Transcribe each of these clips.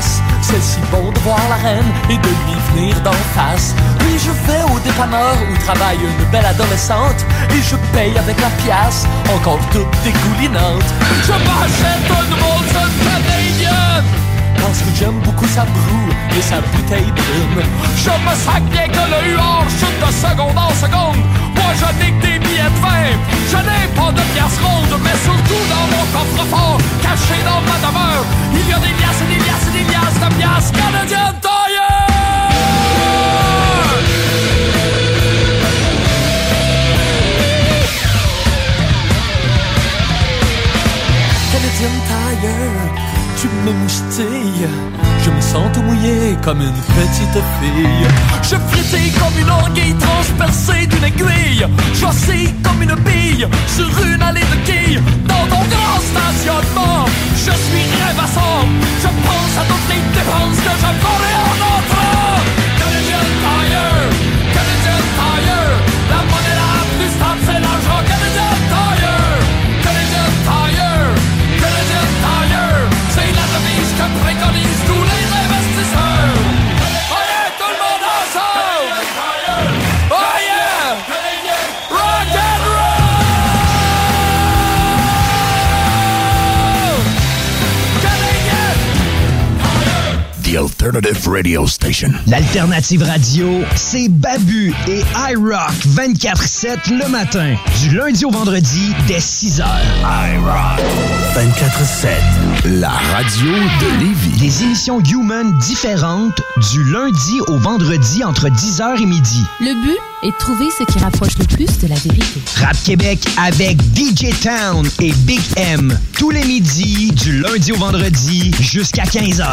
20 piastres. C'est si bon de voir la reine et de lui venir d'en face. Puis je vais au dépanneur où travaille une belle adolescente et je paye avec la pièce, encore toute dégoulinante. Je m'achète un nouveau canadien parce que j'aime beaucoup sa broue et sa bouteille brume. Je me sac bien que le huard chute de seconde en seconde. Moi je n'ai que des billets de vin, je n'ai pas de pièces rondes, mais surtout dans mon coffre-fort, caché dans ma demeure, il y a des liasses et des liasses et des liasses de pièces canadiennes taillées. Canadian Tire, tu me moustilles. Je me sens tout mouillé comme une petite fille. Je frétille comme une orgueille transpercée d'une aiguille. Vacille comme une bille sur une allée de quilles. Dans ton grand stationnement, je suis rêvassant. Je pense à toutes les dépenses que je ferai en entrant. Alternative Radio Station. L'alternative radio, c'est Babu et iRock 24-7 le matin, du lundi au vendredi dès 6 heures. iRock 24-7. La radio de Lévis. Des émissions Human différentes du lundi au vendredi entre 10h et midi. Le but est de trouver ce qui rapproche le plus de la vérité. Rap Québec avec DJ Town et Big M. Tous les midis, du lundi au vendredi jusqu'à 15h.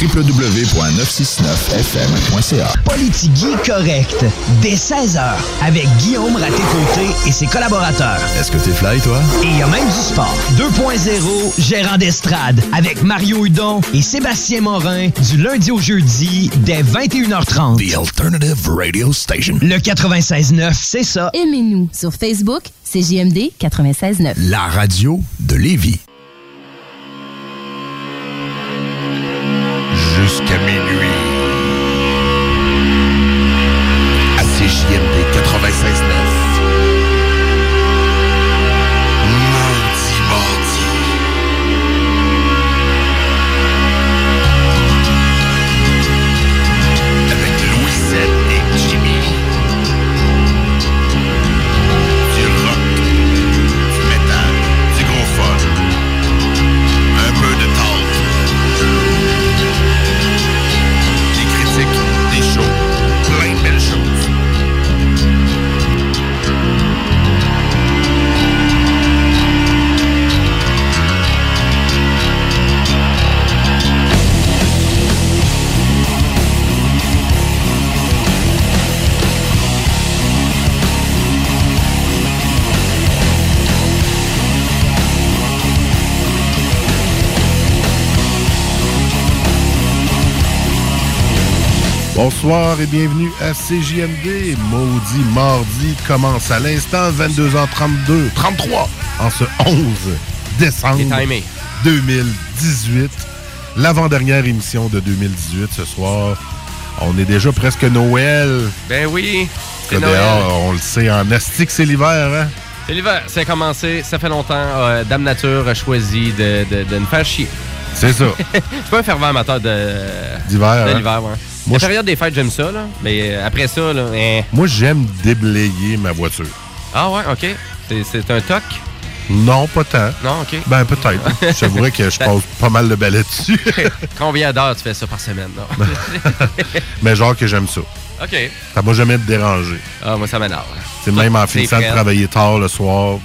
www.969fm.ca. Politigui correct, dès 16h, avec Guillaume Raté-Côté et ses collaborateurs. Est-ce que t'es fly, toi? Et il y a même du sport. 2.0, gérant d'estrade, avec Mario Hudon et Sébastien Morin, du lundi au jeudi, dès 21h30. The Alternative Radio Station. Le 96.9, c'est ça. Aimez-nous sur Facebook, c'est JMD 96.9. La radio de Lévis. Bonsoir et bienvenue à CJMD. Maudit mardi commence à l'instant, 22h32, 33, en ce 11 décembre C'est timé. 2018. L'avant-dernière émission de 2018 ce soir. On est déjà presque Noël. Ben oui. C'est Noël. dehors, on le sait, en astique, c'est l'hiver, hein? C'est l'hiver, c'est commencé, ça fait longtemps. Euh, Dame Nature a choisi de, de, de nous faire chier. C'est ça. Je suis pas un fervent amateur de D'hiver, De hein? l'hiver, ouais. Moi, La je- période des fêtes, j'aime ça, là. Mais euh, après ça, là, hein. Moi, j'aime déblayer ma voiture. Ah ouais, ok. C'est- C'est un toc? Non, pas tant. Non, ok. Ben, peut-être. J'avouerais que je passe pas mal de balais dessus. Combien d'heures tu fais ça par semaine, là? Mais genre que j'aime ça. ok. Ça m'a jamais dérangé. Ah, moi, ça m'énerve. C'est même en C'est finissant de travailler tard le soir,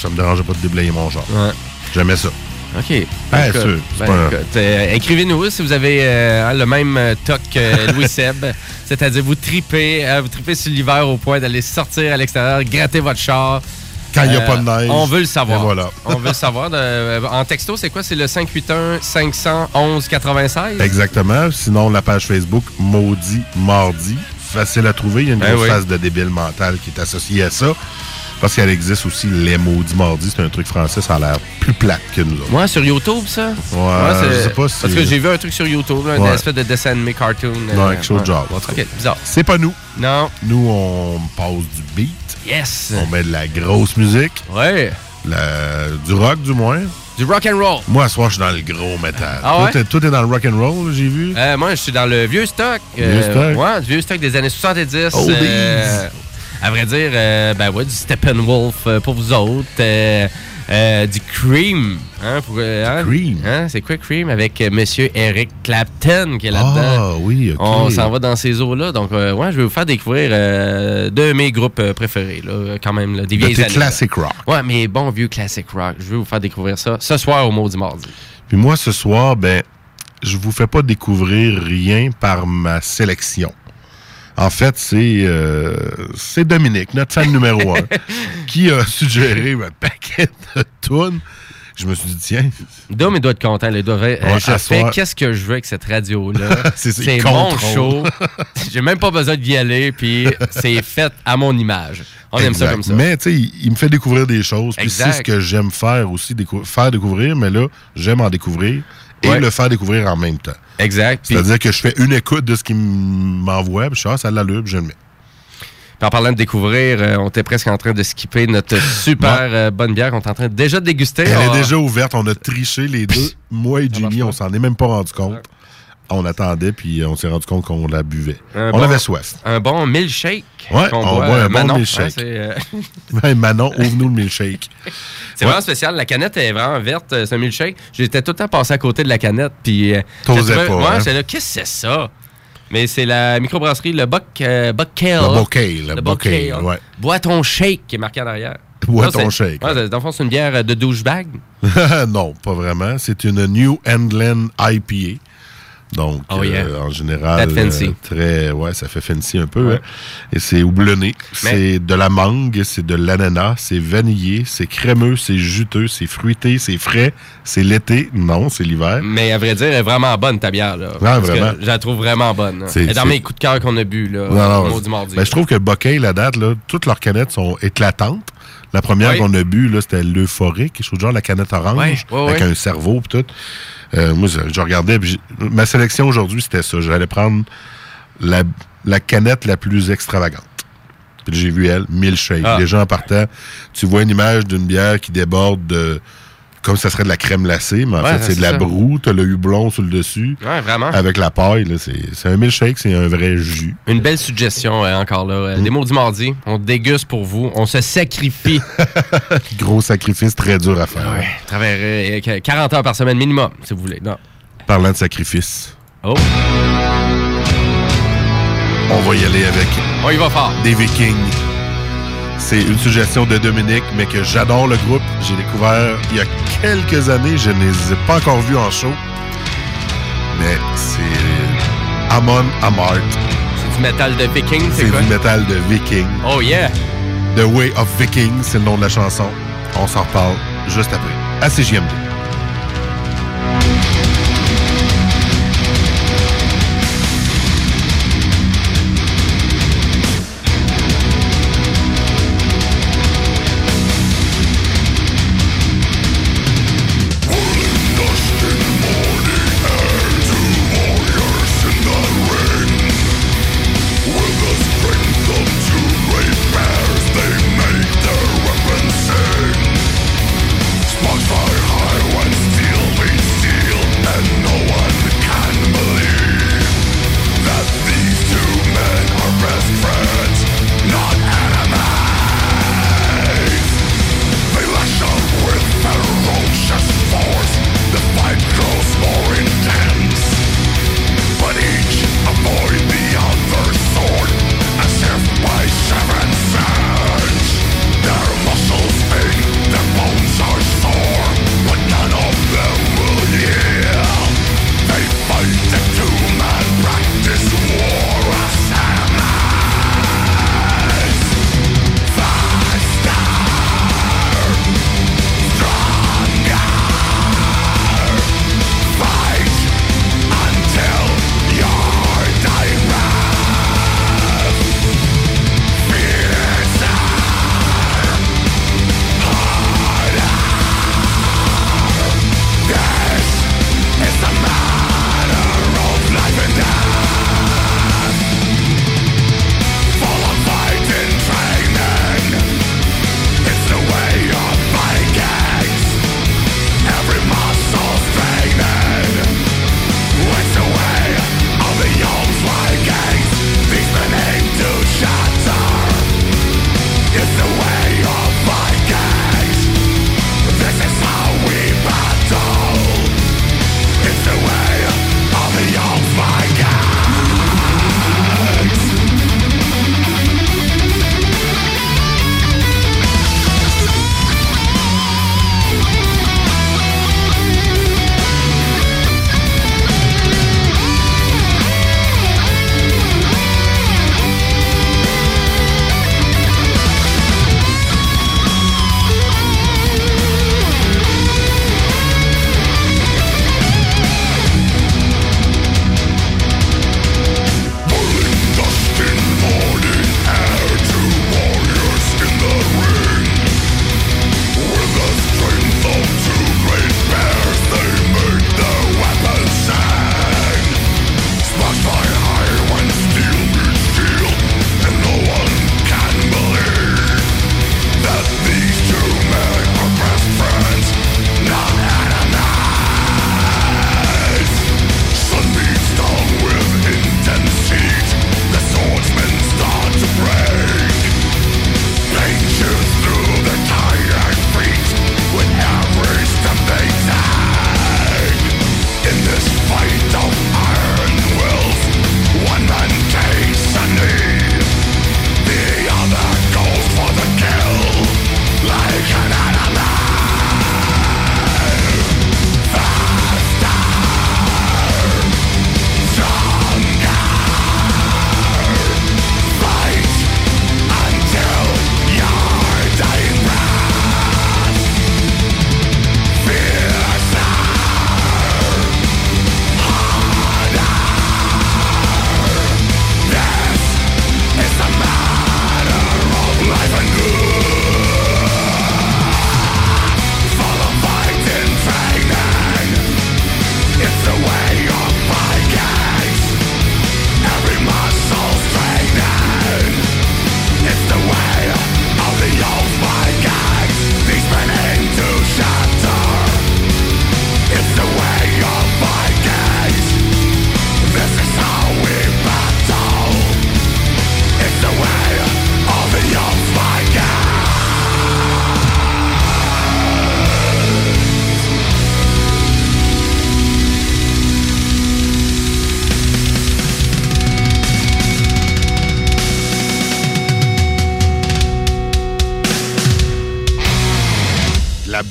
ça me dérangeait pas de déblayer mon genre. Ouais. J'aimais ça. OK. Ben, sûr, ben, euh, Écrivez-nous si vous avez euh, le même euh, toc que Louis Seb. C'est-à-dire, vous tripez, vous tripez sur l'hiver au point d'aller sortir à l'extérieur, gratter votre char. Quand il n'y a pas de neige. On veut le savoir. Et voilà. on veut le savoir. De- en texto, c'est quoi? C'est le 581-511-96? Exactement. Sinon, la page Facebook Maudit Mardi. Facile à trouver. Il y a une Ben grosse oui. phase de débile mental qui est associée à ça. Parce qu'elle existe aussi Les Maudits Mardis. C'est un truc français, ça a l'air plus plate que nous autres. Ouais, sur YouTube, ça? Ouais, c'est- je sais pas si- Parce que j'ai vu un truc sur YouTube, là, Ouais. une espèce de dessin animé cartoon. Non, euh, quelque chose ouais. de genre. Ok, bizarre. C'est pas nous. Non. Nous, on passe du beat. Yes! On met de la grosse musique. Ouais. la- du rock, du moins. Du rock and roll. Moi, ce soir, je suis dans le gros métal. Ah ouais? Toi, t'es dans le rock and roll, j'ai vu? Euh, moi, je suis dans le vieux stock. Vieux stock? Ouais, du vieux stock des années 70. Oldies. euh, à vrai dire, euh, ben ouais, du Steppenwolf euh, pour vous autres. euh, euh, du Cream. Hein, pour, euh, hein? Cream? Hein, c'est quoi Cream? Avec euh, Monsieur Eric Clapton qui est là-dedans. Ah, oui, OK. On s'en va dans ces eaux-là. Donc, ouais, je vais vous faire découvrir deux de mes groupes préférés, là, quand même, là, des De vieilles tes années. classic rock. Ouais, mais bon vieux classic rock. Je vais vous faire découvrir ça ce soir au Maudit Mardi. Puis moi, ce soir, ben, je vous fais pas découvrir rien par ma sélection. En fait, c'est euh, c'est Dominique, notre fan numéro un, qui a suggéré un paquet de tunes. Je me suis dit, tiens, Dom, il doit être content. Il doit euh, Ouais, je fais qu'est-ce que je veux avec cette radio-là? C'est- mon show. J'ai même pas besoin d'y aller, puis c'est fait à mon image. On aime ça comme ça. Mais tu sais, il, il me fait découvrir des choses. Puis c'est ce que j'aime faire aussi, décou- faire découvrir. Mais là, j'aime en découvrir et Ouais. le faire découvrir en même temps. Exact. C'est-à-dire que je fais une écoute de ce qu'il m'envoie, puis je suis ah, ça l'allure, puis je le mets. puis en parlant de découvrir, euh, on était presque en train de skipper notre super euh, bonne bière. On est en train de déjà de déguster. Elle On- est déjà ouverte, on a triché les deux. Moi et Jimmy, on s'en est même pas rendu compte. On attendait, puis on s'est rendu compte qu'on la buvait. Un on bon- avait soif. Un bon milkshake. Ouais, on boit, boit un euh, bon Manon. milkshake. Hein, c'est euh, Manon, ouvre-nous le milkshake. c'est vraiment spécial. La canette est vraiment verte. euh, C'est un milkshake. J'étais tout le temps passé à côté de la canette. Puis. euh, T'osais pas, Ouais, hein? là. Qu'est-ce que c'est ça? Mais c'est la microbrasserie, le Buck, euh, Buck Kale. Le bouquet, le Le Buck Kale. ouais. Bois ton shake qui est marqué en arrière. Bois ton shake. Ouais, dans le fond, c'est une bière euh, de douchebag. non, pas vraiment. C'est une New England IPA. Donc, Oh, yeah. euh, en général, fancy. très, ouais, ça fait fancy un peu. Ouais. hein. Et c'est houblonné. Mais- C'est de la mangue, c'est de l'ananas, c'est vanillé, c'est crémeux, c'est juteux, c'est fruité, c'est frais, c'est l'été. Non, c'est l'hiver. Mais à vrai dire, elle est vraiment bonne, ta bière. Là, Parce que vraiment. Je la trouve vraiment bonne. hein. Est dans mes coups de cœur qu'on a bu là, Non, non, au maudit mardi. ben, je trouve que Bocay, la date, là, toutes leurs canettes sont éclatantes. La première Oui. qu'on a bu, c'était l'euphorique, quelque chose genre la canette orange, avec un cerveau pis tout. Euh, moi, je, regardais, puis ma sélection aujourd'hui, c'était ça. J'allais prendre la, la canette la plus extravagante. Puis j'ai vu elle, milkshake. Ah. Les gens partant, tu vois une image d'une bière qui déborde de comme ça serait de la crème glacée, mais en Ouais, fait, c'est de la ça. broue, t'as le hublon sur le dessus. Ouais, vraiment. Avec la paille, c'est un milkshake, c'est un vrai jus. Une belle suggestion euh, encore là. Mm. Euh, Les maudits mardis, on déguste pour vous. On se sacrifie. Gros sacrifice très dur à faire. ouais, à travers euh, qu- 40 heures par semaine minimum, si vous voulez. Non. Parlant de sacrifice, Oh, on va y aller avec on y va fort. des Vikings. C'est une suggestion de Dominique, mais que j'adore le groupe. J'ai découvert il y a quelques années. Je ne les ai pas encore vus en show. Mais c'est Amon Amart. C'est du métal de viking, C'est c'est quoi? du métal de Viking. Oh yeah! The Way of Viking, c'est le nom de la chanson. On s'en reparle juste après. À CJMD.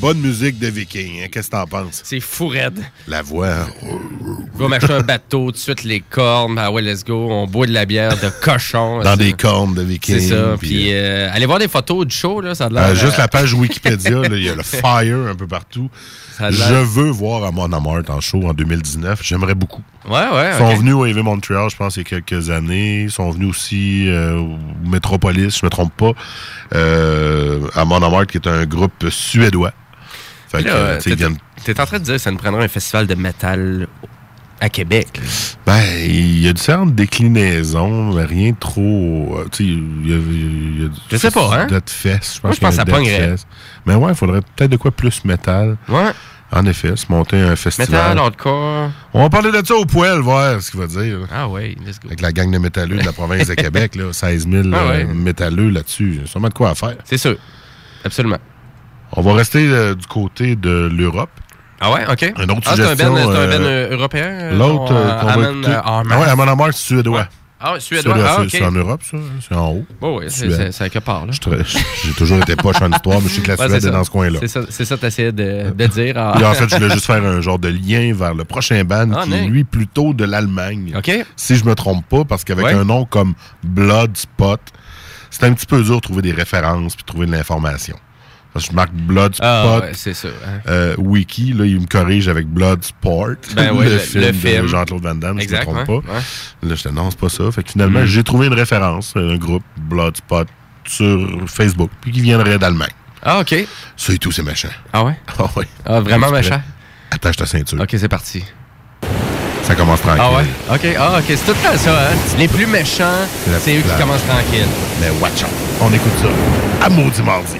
Bonne musique de viking, hein? Qu'est-ce que t'en penses? C'est fou raide. La voix? Va m'acheter un bateau, tout de suite les cornes, ah ouais, let's go, on boit de la bière de cochon. dans des cornes de viking. C'est ça. puis, Puis, euh, allez voir des photos du show, là, ça a l'air. euh, juste euh, la page Wikipédia, il y a le fire un peu partout. l'air- Je veux voir Amon Amart en show en 2019. J'aimerais beaucoup. Ouais, ouais. Ils sont venus au AV Montreal, je pense, il y a quelques années. Ils sont venus aussi euh, au Metropolis, je me trompe pas. Euh, Amon Amart, qui est un groupe suédois. Fait Là, euh, t'es- en train de dire que ça nous prendrait un festival de métal à Québec. Ben, il y a différentes déclinaisons, mais rien de trop. euh, tu sais, il y a, y Je sais pas, hein? Fest, je pense Moi, je pense que ça pognerait. Mais ouais, il faudrait peut-être de quoi plus métal. Ouais. En effet, se monter un festival. Métal, hardcore. On va parler de ça au poil, voir ce qu'il va dire. Ah ouais, let's go. Avec la gang de métalleux de la province de Québec, là, 16 000 Ah ouais. euh, métalleux là-dessus. Il y a sûrement de quoi à faire. C'est sûr. Absolument. On va rester euh, du côté de l'Europe. Ah ouais, ok. Une autre ah, c'est un ben, un euh, ben euh, européen. L'autre qu'on va écouter. Ah ouais, Amon Amart, c'est suédois. Ah ouais, suédois. Suédois, Ah, c'est- ok. C'est en Europe, ça. hein, C'est en haut. Oh, oui, c'est à quelque part, J'ai toujours été poche en histoire, mais je sais que la Suède est dans ce coin-là. C'est ça, que t'essayais de, de dire. ah. Puis en fait, je voulais juste faire un genre de lien vers le prochain band Ah, qui est lui plutôt de l'Allemagne. OK. Si je me trompe pas, parce qu'avec Ouais. un nom comme Bloodspot, c'est un petit peu dur de trouver des références puis de trouver de l'information. Je marque Bloodspot. Ah, ouais, c'est ça. hein. euh, Wiki, là, il me corrige avec Bloodsport, Ben ouais, le, le- film le de film. Jean-Claude Van Damme, Exact, je me ouais. trompe pas. ouais. Là, j'étais non, c'est pas ça. Fait que finalement, Mm. j'ai trouvé une référence, un groupe Bloodspot sur Facebook, puis qui viendrait d'Allemagne. Ah, OK. Ça et tout, c'est méchant. Ah ouais? Ah oui. Ah, vraiment méchant? Attache ta ceinture. OK, c'est parti. Ça commence tranquille. Ah ouais? OK, ah, OK. C'est tout le temps ça, hein? Les plus méchants, C'est eux qui commencent tranquille. Mais watch out. On écoute ça. À maudit mardi.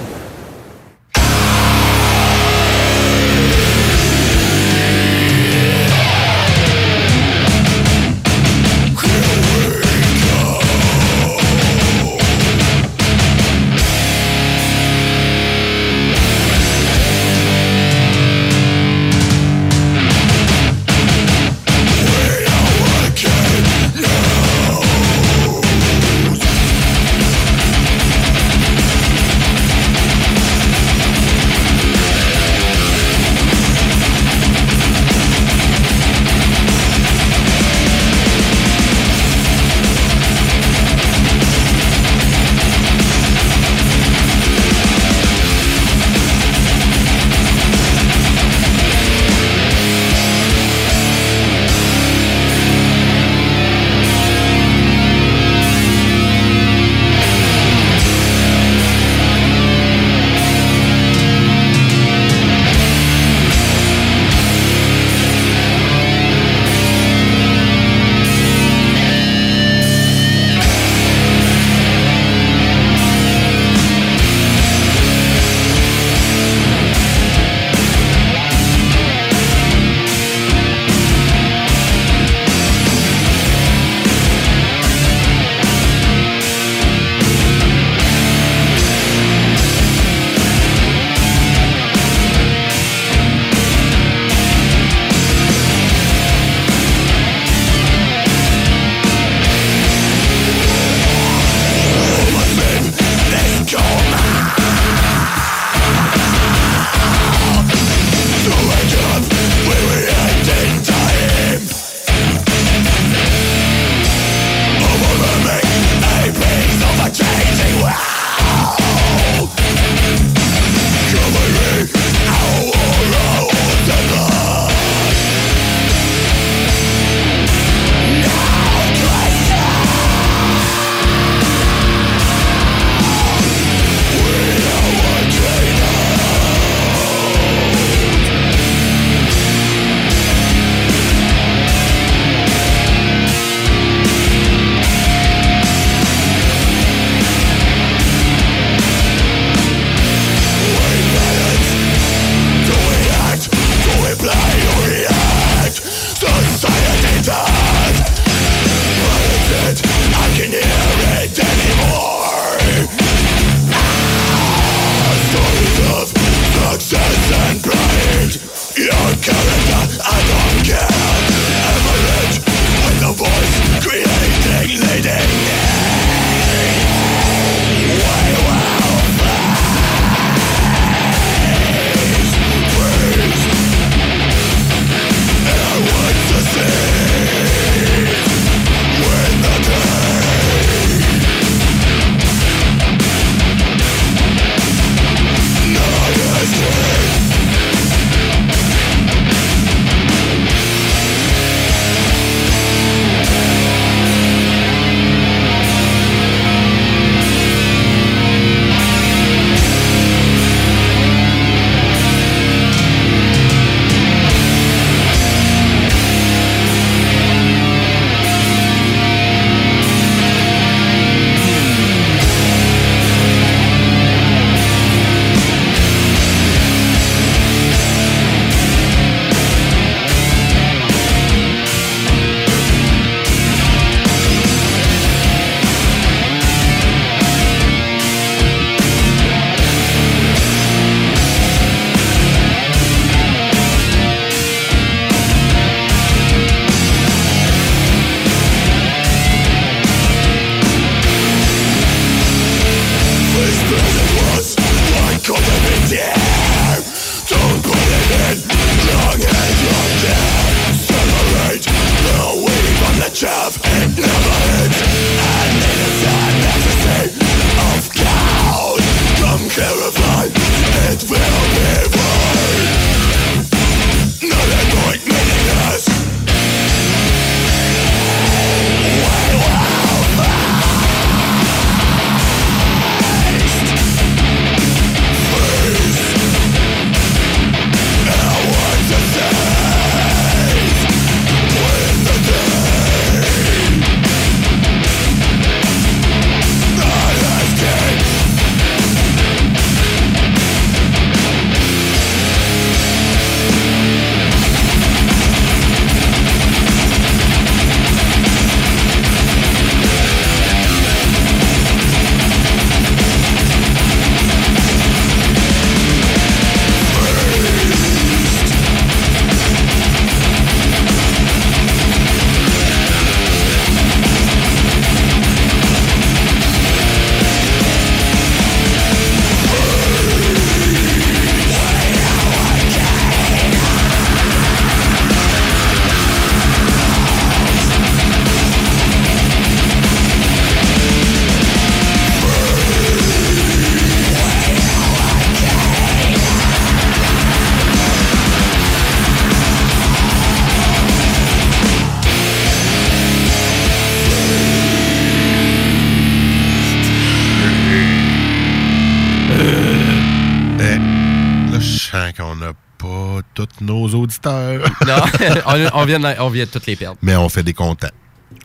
On, vient de, on vient de toutes les perdre. Mais on fait des contents.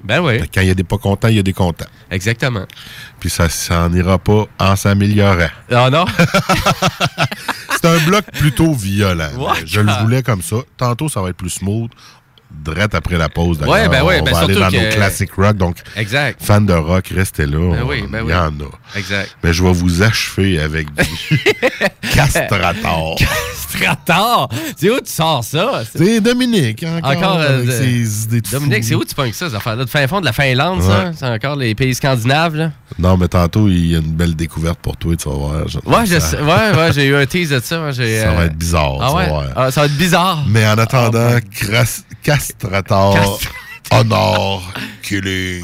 Ben oui, Quand il y a des pas contents, il y a des contents. exactement. Puis ça s'en ira pas en s'améliorant. Ah non? C'est un bloc plutôt violent. Je le voulais comme ça. Tantôt, ça va être plus smooth. Drette après la pause, d'ailleurs. Ouais, ben on ben va aller dans que- nos classiques rock. Donc, Exact. fans de rock, restez là. Ben oui, ben Il y en a. Exact. Mais je vais vous achever avec du castrator. Strator! C'est où tu sors ça? C'est Dominique, encore, Encore, euh, avec de- ses idées de Dominique, c'est où tu pognes ça, ces affaires-là? De fin fond de la Finlande, ça? Ouais. C'est encore les pays scandinaves, là? Non, mais tantôt, il y a une belle découverte pour toi, tu vas voir. Ouais, je ça, sais- ouais, ouais, j'ai eu un tease de ça. ça va euh, être bizarre, Ah ouais? Ah, ça va être bizarre. Mais en attendant, Ah, cras- castrator, Cast- honor, killing,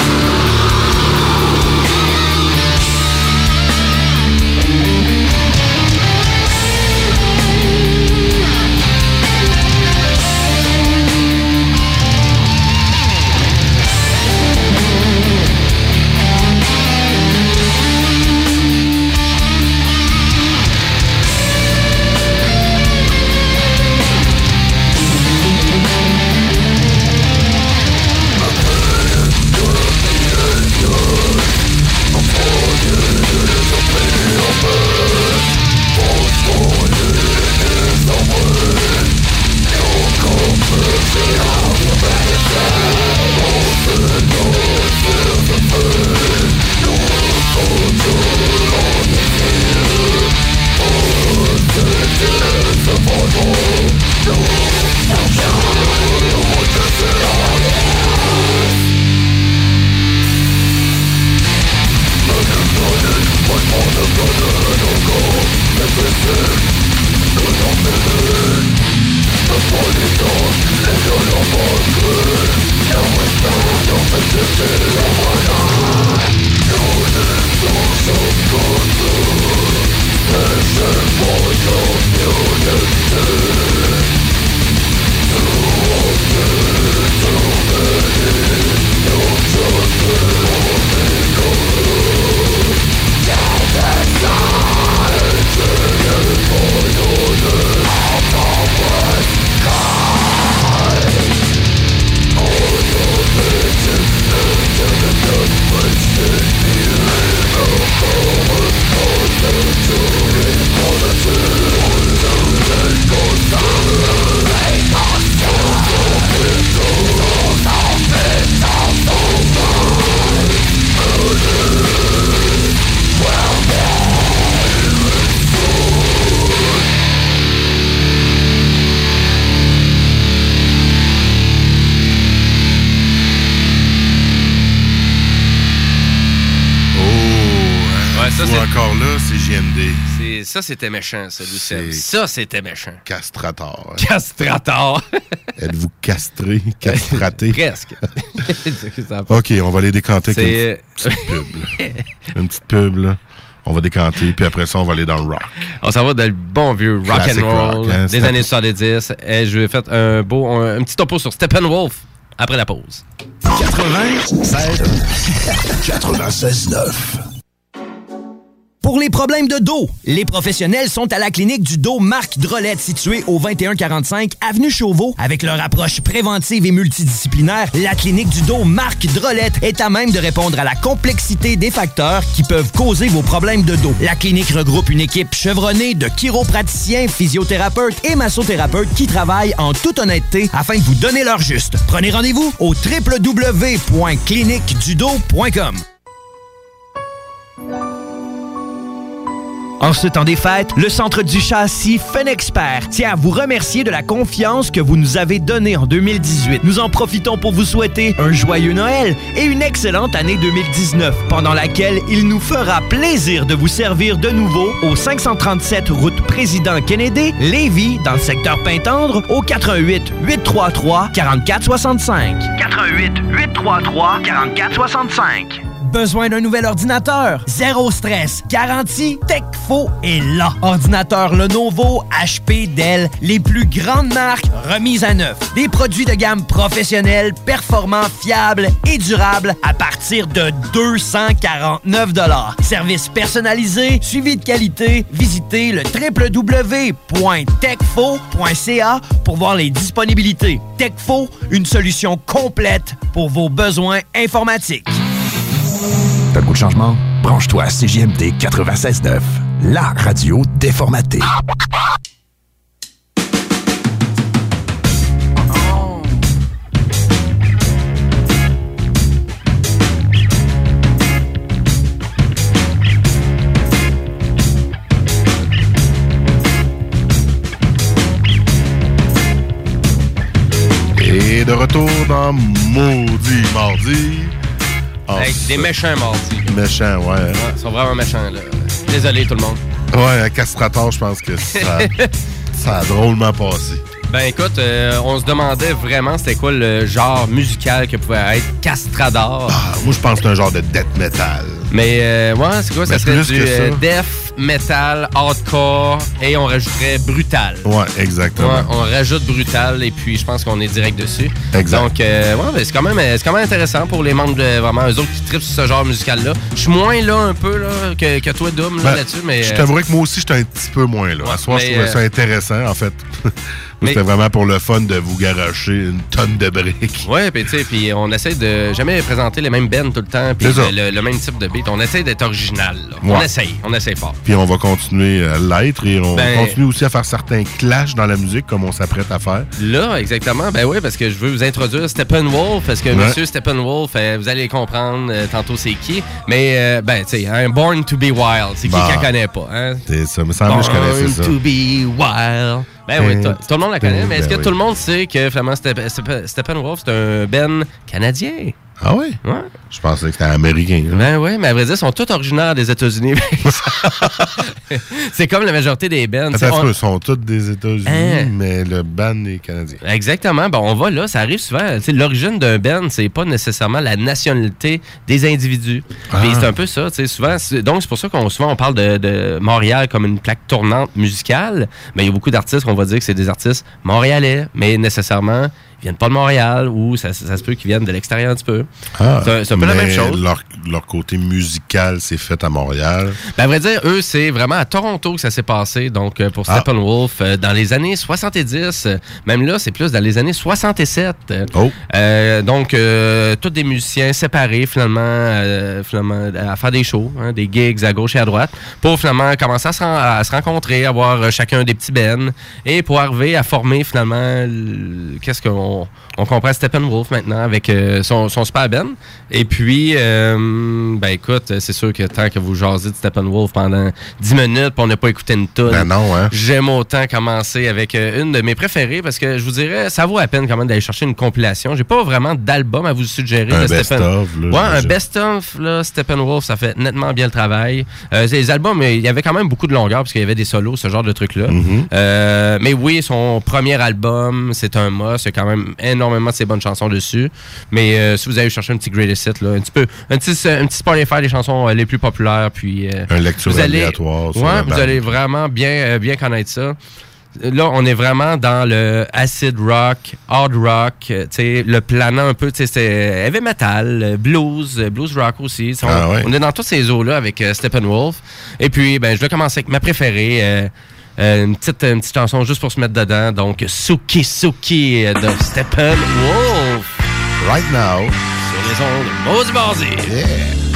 Ça, c'était méchant, ça. Ça, c'était méchant. Castrator. Castrator. Êtes-vous castré, castraté? Presque. Euh, OK, on va les décanter avec une C'est. petite pub. là. Une petite pub, là. On va décanter, puis après ça, on va aller dans le rock. On s'en va dans le bon vieux rock Classic and roll rock, hein, des années 70. Et je vais faire un beau, un, un petit topo sur Steppenwolf après la pause. 96.9. Pour les problèmes de dos, les professionnels sont à la clinique du dos Marc Drolette située au 2145 avenue Chauveau. Avec leur approche préventive et multidisciplinaire, la clinique du dos Marc Drolette est à même de répondre à la complexité des facteurs qui peuvent causer vos problèmes de dos. La clinique regroupe une équipe chevronnée de chiropraticiens, physiothérapeutes et massothérapeutes qui travaillent en toute honnêteté afin de vous donner leur juste. Prenez rendez-vous au www.cliniquedudo.com. En ce temps des fêtes, le Centre du châssis Expert tient à vous remercier de la confiance que vous nous avez donnée en 2018. Nous en profitons pour vous souhaiter un joyeux Noël et une excellente année 2019, pendant laquelle il nous fera plaisir de vous servir de nouveau au 537 route Président Kennedy, Lévis, dans le secteur Pintendre, au 88 833 4465. 88 833 4465. Besoin d'un nouvel ordinateur? Zéro stress. Garantie Techfo est là. Ordinateur Lenovo, HP, Dell, les plus grandes marques remises à neuf. Des produits de gamme professionnels, performants, fiables et durables à partir de 249 Service personnalisé, suivi de qualité. Visitez le www.techfo.ca pour voir les disponibilités. Techfo, une solution complète pour vos besoins informatiques. T'as le de changement? Branche-toi à CJMD 96.9, la radio déformatée. Et de retour dans Maudit Mardi. Avec des méchants mardis. Méchants, ouais. Ouais, ils sont vraiment méchants, là. Désolé, tout le monde. Ouais, à Castrator, je pense que ça, ça a drôlement passé. Ben écoute, euh, on se demandait vraiment c'était quoi le genre musical que pouvait être Castrador. Ah, moi, je pense que c'est un genre de death metal. Mais euh, ouais, c'est quoi? Ça Mais serait plus du que ça. euh, death, metal, hardcore et on rajouterait brutal. Ouais, exactement. Ouais, on rajoute brutal et puis je pense qu'on est direct dessus. Exact. Donc, euh, ouais, ben, c'est quand, même, euh, quand même intéressant pour les membres de vraiment eux autres qui trippent sur ce genre musical-là. Je suis moins là un peu là, que, que toi, Dom, Ben, là-dessus, mais. Je euh, t'avouerais que moi aussi, j'étais un petit peu moins là. Ouais, à soir, je trouvais ça euh, intéressant, en fait. C'était vraiment pour le fun de vous garocher une tonne de briques. Ouais, puis tu sais, puis on essaie de jamais présenter les mêmes bands tout le temps, puis le, le même type de beat. On essaie d'être original. Ouais. On essaye, on essaye fort. Puis on va continuer à l'être et on Ben- continue aussi à faire certains clashs dans la musique comme on s'apprête à faire. Là, exactement. Ben oui, parce que je veux vous introduire Steppenwolf, parce que Ouais. Monsieur Steppenwolf, euh, vous allez comprendre euh, tantôt c'est qui. Mais, euh, ben, tu sais, un Born to be Wild, c'est qui Bah. qui la connaît pas, hein? C'est ça, me semble que je connaissais ça. Born to be wild. Ben oui, tout le monde la connaît, mais est-ce ben que tout le monde sait que Step- Steppenwolf, c'est un Ben canadien? Ah oui? Ouais. Je pensais que c'était américain. là. Ben oui, mais à vrai dire, ils sont tous originaires des États-Unis. c'est comme la majorité des bands. On- ils sont tous des États-Unis, Hein? mais le band est canadien? Exactement. Bon, on va là, ça arrive souvent. L'origine d'un band, c'est pas nécessairement la nationalité des individus. Ah. Puis c'est un peu ça. Souvent, donc c'est pour ça qu'on souvent on parle de, de Montréal comme une plaque tournante musicale. Mais il y a beaucoup d'artistes qu'on va dire que c'est des artistes montréalais, mais nécessairement ils viennent pas de Montréal ou ça, ça se peut qu'ils viennent de l'extérieur un petit peu. Ah, c'est un peu la mais même chose. Leur, leur côté musical, c'est fait à Montréal. Ben, à vrai dire, eux, c'est vraiment à Toronto que ça s'est passé. Donc, euh, pour Ah. Steppenwolf, euh, dans les années 70, euh, même là, c'est plus dans les années 67. Euh, Oh. euh, donc, euh, tous des musiciens séparés, finalement, euh, finalement à faire des shows, hein, des gigs à gauche et à droite, pour finalement commencer à se, ren- à se rencontrer, avoir chacun des petits bennes, et pour arriver à former, finalement, le- qu'est-ce qu'on on comprend Steppenwolf maintenant avec son, son super ben. Et puis, euh, ben écoute, c'est sûr que tant que vous jasez de Steppenwolf pendant 10 minutes, puis on n'a pas écouté une tune, Ben non, hein? J'aime autant commencer avec euh, une de mes préférées parce que je vous dirais, ça vaut la peine quand même d'aller chercher une compilation. J'ai pas vraiment d'album à vous suggérer. Un best-of, Ouais, un best-of, là, Steppenwolf, ça fait nettement bien le travail. Euh, les albums, il y avait quand même beaucoup de longueur parce qu'il y avait des solos, ce genre de trucs-là. Mm-hmm. Euh, mais oui, son premier album, c'est un must. Il y a quand même énormément de ses bonnes chansons dessus. Mais si vous allez chercher un petit greatest hit, là, un petit peu, un petit, un petit Spotify des chansons euh, les plus populaires, puis euh, Un lecture vous allez, aléatoire ouais, vous bande. allez vraiment bien, euh, bien connaître ça. Là, on est vraiment dans le acid rock, hard rock, le planant un peu, c'est heavy metal, blues, blues rock aussi. On, Ah ouais. on est dans tous ces eaux-là avec euh, Steppenwolf. Et puis, ben, je vais commencer avec ma préférée, euh, euh, une, petite, une petite chanson juste pour se mettre dedans. Donc, Suki Suki de Steppenwolf Right now. Sur les ondes de Maudit Mardi. Yeah.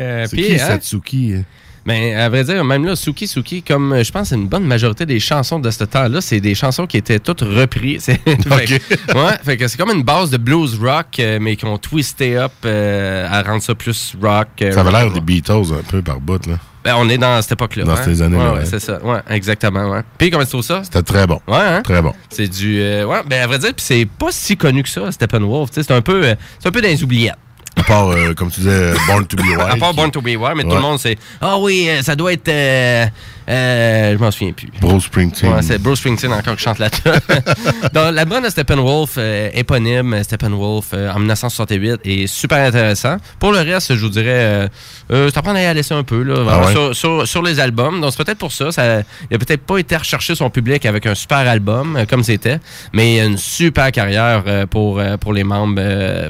Euh, C'est qui hein, Satsuki? hein? Ben, à vrai dire, même là, Suki Suki, comme euh, je pense une bonne majorité des chansons de ce temps-là, c'est des chansons qui étaient toutes reprises. C'est- ouais, c'est comme une base de blues rock, euh, mais qui ont twisté up euh, à rendre ça plus rock. Ça avait l'air des Beatles un peu par bout, là. Ben, on est dans cette époque-là. Dans hein. ces années-là, Ouais, ouais. ouais, c'est ça. Ouais, exactement. Ouais. Puis, comment tu trouves ça? C'était très bon. Ouais, hein? Très bon. C'est du. euh, ouais, ben, à vrai dire, puis c'est pas si connu que ça, Steppenwolf. C'est un peu, euh, c'est un peu dans les oubliettes. À part, euh, comme tu disais, Born to be Wild. À part Born to be Wild, mais tout le monde, c'est. Ah oui, euh, ça doit être. euh, euh, je m'en souviens plus. Bruce Springsteen. Ouais, c'est Bruce Springsteen encore qui chante là-dessus. Donc, l'album de Steppenwolf, euh, éponyme Steppenwolf, euh, en 1968, est super intéressant. Pour le reste, je vous dirais, euh, euh, c'est à laisser un peu là, Ah ouais? sur, sur- sur les albums. Donc, c'est peut-être pour ça. ça il a peut-être pas été rechercher son public avec un super album, comme c'était, mais il a une super carrière pour, pour les membres,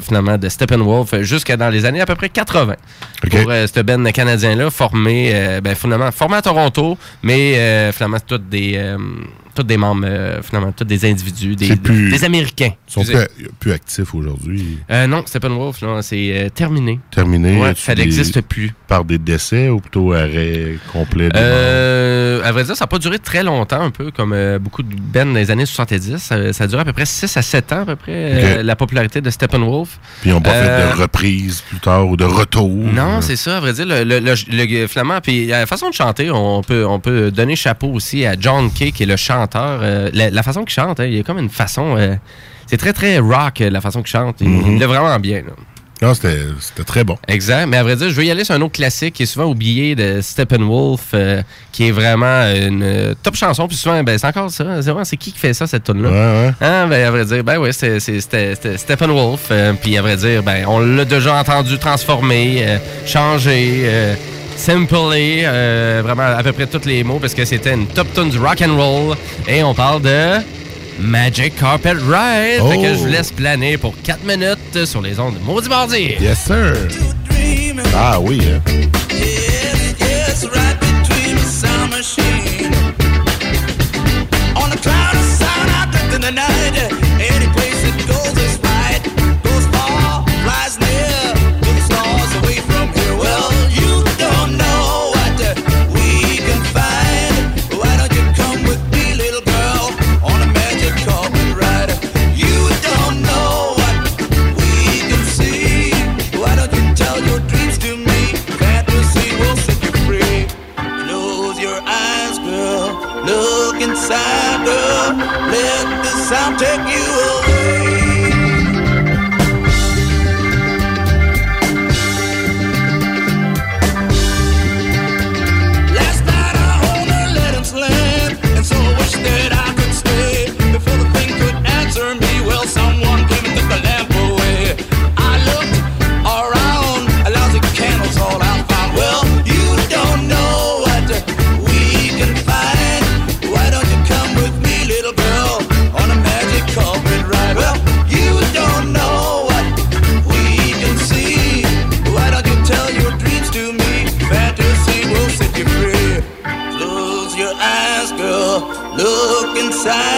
finalement, de Steppenwolf, jusqu'à dans les années à peu près 80. OK. Pour ce band canadien-là, formé, ben, finalement, formé à Toronto, mais euh, finalement, tous des, euh, tous des membres, euh, finalement, tous des individus, des, plus- des Américains. Ils sont plus, plus actifs aujourd'hui. Euh, non, Steppenwolf, là, c'est euh, terminé. Terminés. Ouais, ça n'existe plus. Par des décès ou plutôt arrêt complet des Euh, à vrai dire, ça n'a pas duré très longtemps, un peu comme euh, beaucoup de bands des années 70. Ça, ça a duré à peu près 6 à 7 ans, à peu près, euh, la popularité de Steppenwolf. Puis ils n'ont pas Euh, fait de reprise plus tard ou de retour? Non, c'est ça, à vrai dire, le, le, le- le flamand. Puis la façon de chanter, on peut, on peut donner chapeau aussi à John Kay, qui est le chanteur. Euh, la, la façon qu'il chante, hein, il y a comme une façon. euh, c'est très, très rock, euh, la façon qu'il chante. Il, il l'a vraiment bien. là. Non, c'était très bon. Exact. Mais à vrai dire, je veux y aller sur un autre classique qui est souvent oublié de Steppenwolf, euh, qui est vraiment une euh, top chanson. Puis souvent, ben, c'est encore ça. C'est vraiment, c'est qui qui fait ça, cette tune là Ouais, ouais. Hein, ben, à vrai dire, ben oui, c'était Steppenwolf. euh, puis à vrai dire, ben, on l'a déjà entendu transformer, changer, simpler, euh, vraiment à peu près tous les mots, parce que c'était une top tune du rock and roll. Et on parle de Magic Carpet Ride. Fait que Oh. je vous laisse planer pour 4 minutes sur les ondes de Maudit Mardi. Yes, sir. Ah oui. hein. Let the sound take you away. side.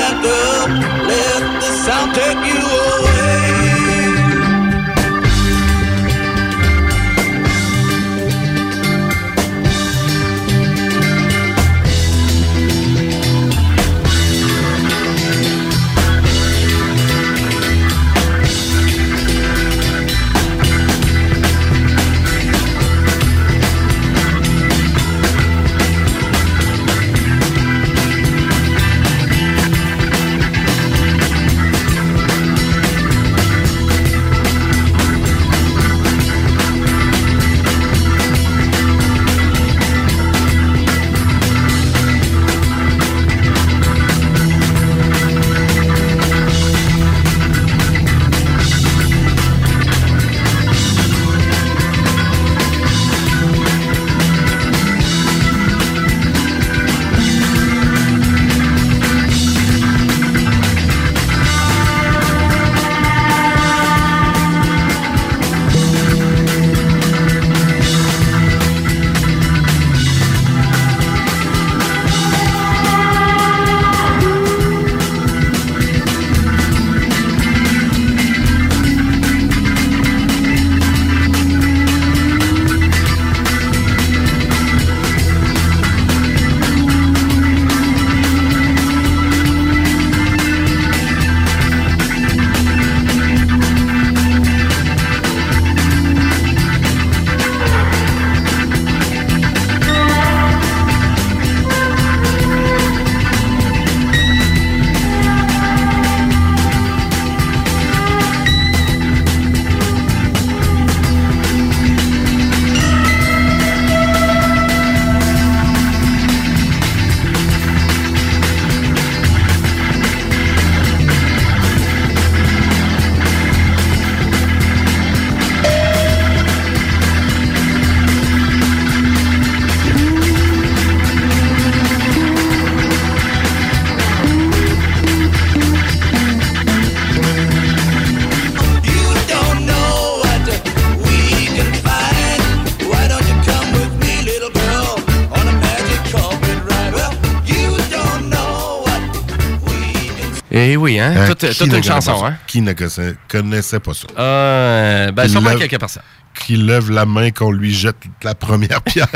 Hein? Hein, toute une chanson, hein? Qui ne connaissait, connaissait pas ça? Euh, ben, sûrement lève- quelques personnes. Qui lève la main qu'on lui jette la première pierre.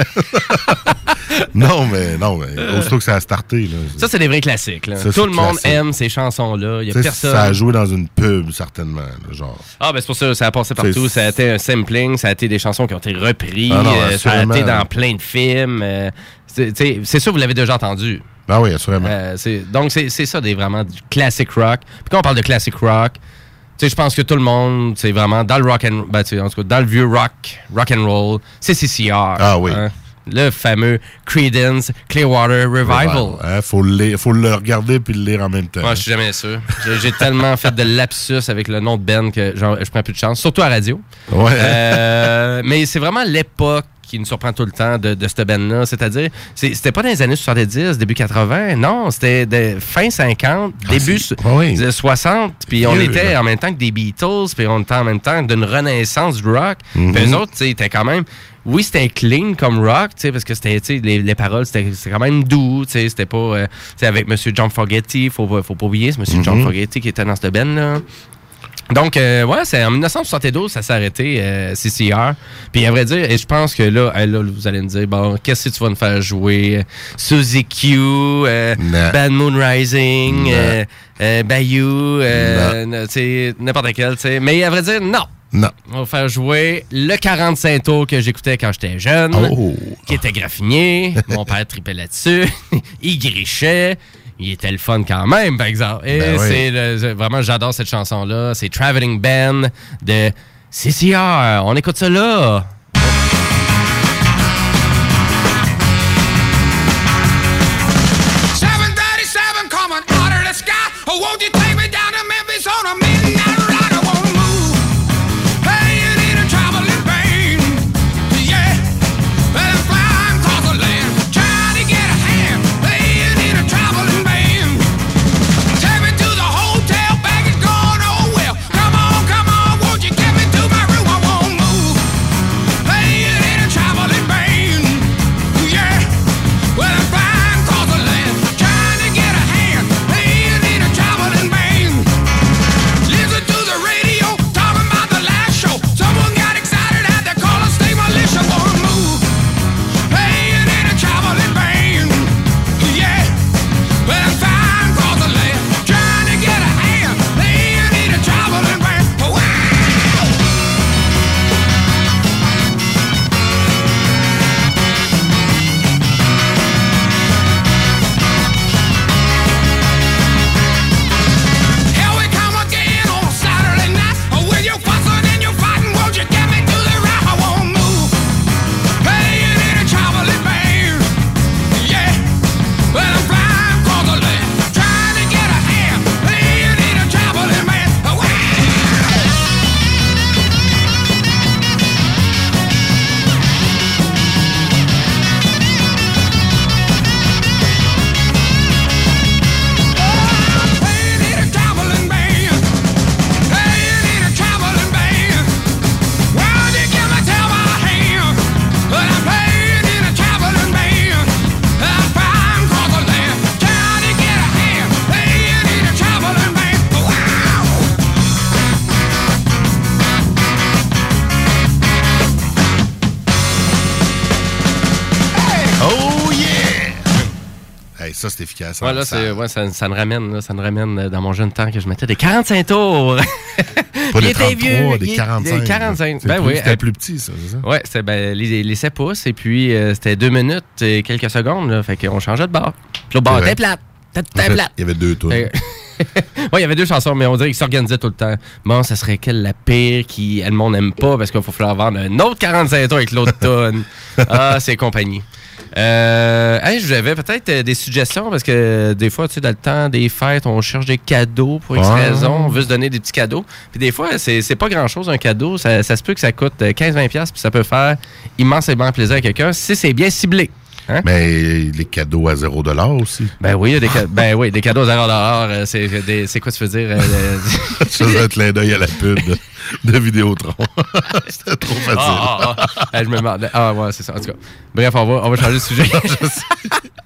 non, mais non, mais aussitôt que ça a starté. Là, Ça, c'est des vrais classiques. là. Ça, Tout le monde classique. aime ces chansons-là. Il y a personne. Ça a joué dans une pub, certainement. là, genre. Ah, ben c'est pour ça, ça a passé partout. Ça a été un sampling, ça a été des chansons qui ont été reprises, Ah non, euh, ça a été dans plein de films. euh, c'est sûr, vous l'avez déjà entendu. Ah oui, assurément. Euh, c'est- donc, c'est c'est ça, des vraiment du classic rock. Puis quand on parle de classic rock, tu sais, je pense que tout le monde, c'est vraiment dans le rock and ben, en tout cas, dans le vieux rock, rock and roll, c'est CCR. Ah oui. hein. Le fameux Creedence Clearwater Revival. Hein, faut, le lire- faut le regarder puis le lire en même temps. Moi, je suis jamais sûr. J'ai- tellement fait de lapsus avec le nom de Ben que je prends plus de chance, surtout à radio. Ouais. Euh, mais c'est vraiment l'époque qui nous surprend tout le temps de, de cette band-là. C'est-à-dire, c'est- c'était pas dans les années 70, début 80. Non, c'était fin 50, début so- ah oui. de 60. Puis on était là. en même temps que des Beatles, puis on était en même temps d'une renaissance du rock. Mhm. Puis eux autres, tu sais, étaient quand même... Oui, c'était clean comme rock, tu sais, parce que c'était, les, les paroles, c'était c'était quand même doux, tu sais, c'était pas, euh, avec Monsieur John Fogerty, faut, faut pas oublier, c'est Monsieur John Mhm. Fogerty qui était dans cette band là. Donc, euh, ouais, c'est en 1972, ça s'est arrêté, euh, CCR. Puis, à vrai dire, et je pense que là, euh, là, vous allez me dire, bon, qu'est-ce que tu vas nous faire jouer? Suzy Q, euh. Bad Moon Rising, euh, euh, Bayou, euh, n'importe quel, tu sais. Mais à vrai dire, non. Non. On va faire jouer le 45 tours que j'écoutais quand j'étais jeune, Oh. qui était graffiné. Mon père tripait là-dessus. il grichait. Il était le fun quand même, par exemple. Et Ben oui. le- vraiment, j'adore cette chanson-là. C'est Traveling Band de CCR. On écoute ça là. C'est efficace. Ouais, hein, ça- ouais, ça, ça me ramène, là, ça me ramène euh, dans mon jeune temps que je mettais des 45 tours. Pas des était 33, vieux, des il- 45. Des 45. C'est Ben plus- oui. C'était euh, plus petit, ça, c'est ça? Ouais, c'était ben, les, les 7 pouces et puis euh, c'était 2 minutes et quelques secondes. Là, fait qu'on changeait de bar. Puis était plate. En fait. Il y avait deux tours. Fait- ouais, il y avait deux chansons, mais on dirait qu'ils s'organisaient tout le temps. Bon, ça serait quelle la pire qui le monde n'aime pas parce qu'il va falloir vendre un autre 45 tours avec l'autre tonne. Ah, c'est compagnie. Euh, hey, j'avais peut-être euh, des suggestions parce que des fois, tu sais, dans le temps des fêtes, on cherche des cadeaux pour Ouais. raison. On veut se donner des petits cadeaux. Puis des fois, c'est pas grand-chose un cadeau. Ça, ça se peut que ça coûte euh, 15-20$ puis ça peut faire immensément plaisir à quelqu'un si c'est bien ciblé. Hein? Mais les cadeaux à 0 aussi. Ben oui, il y a des, ben oui, des cadeaux à 0 euh, c'est quoi tu veux dire? euh, euh, Ça, un clin d'œil à la pub de, Vidéotron. C'était trop facile. Ah, ah, ah. Je me demande. Ah, ouais, c'est ça. En tout cas, bref, on va, on va changer de sujet.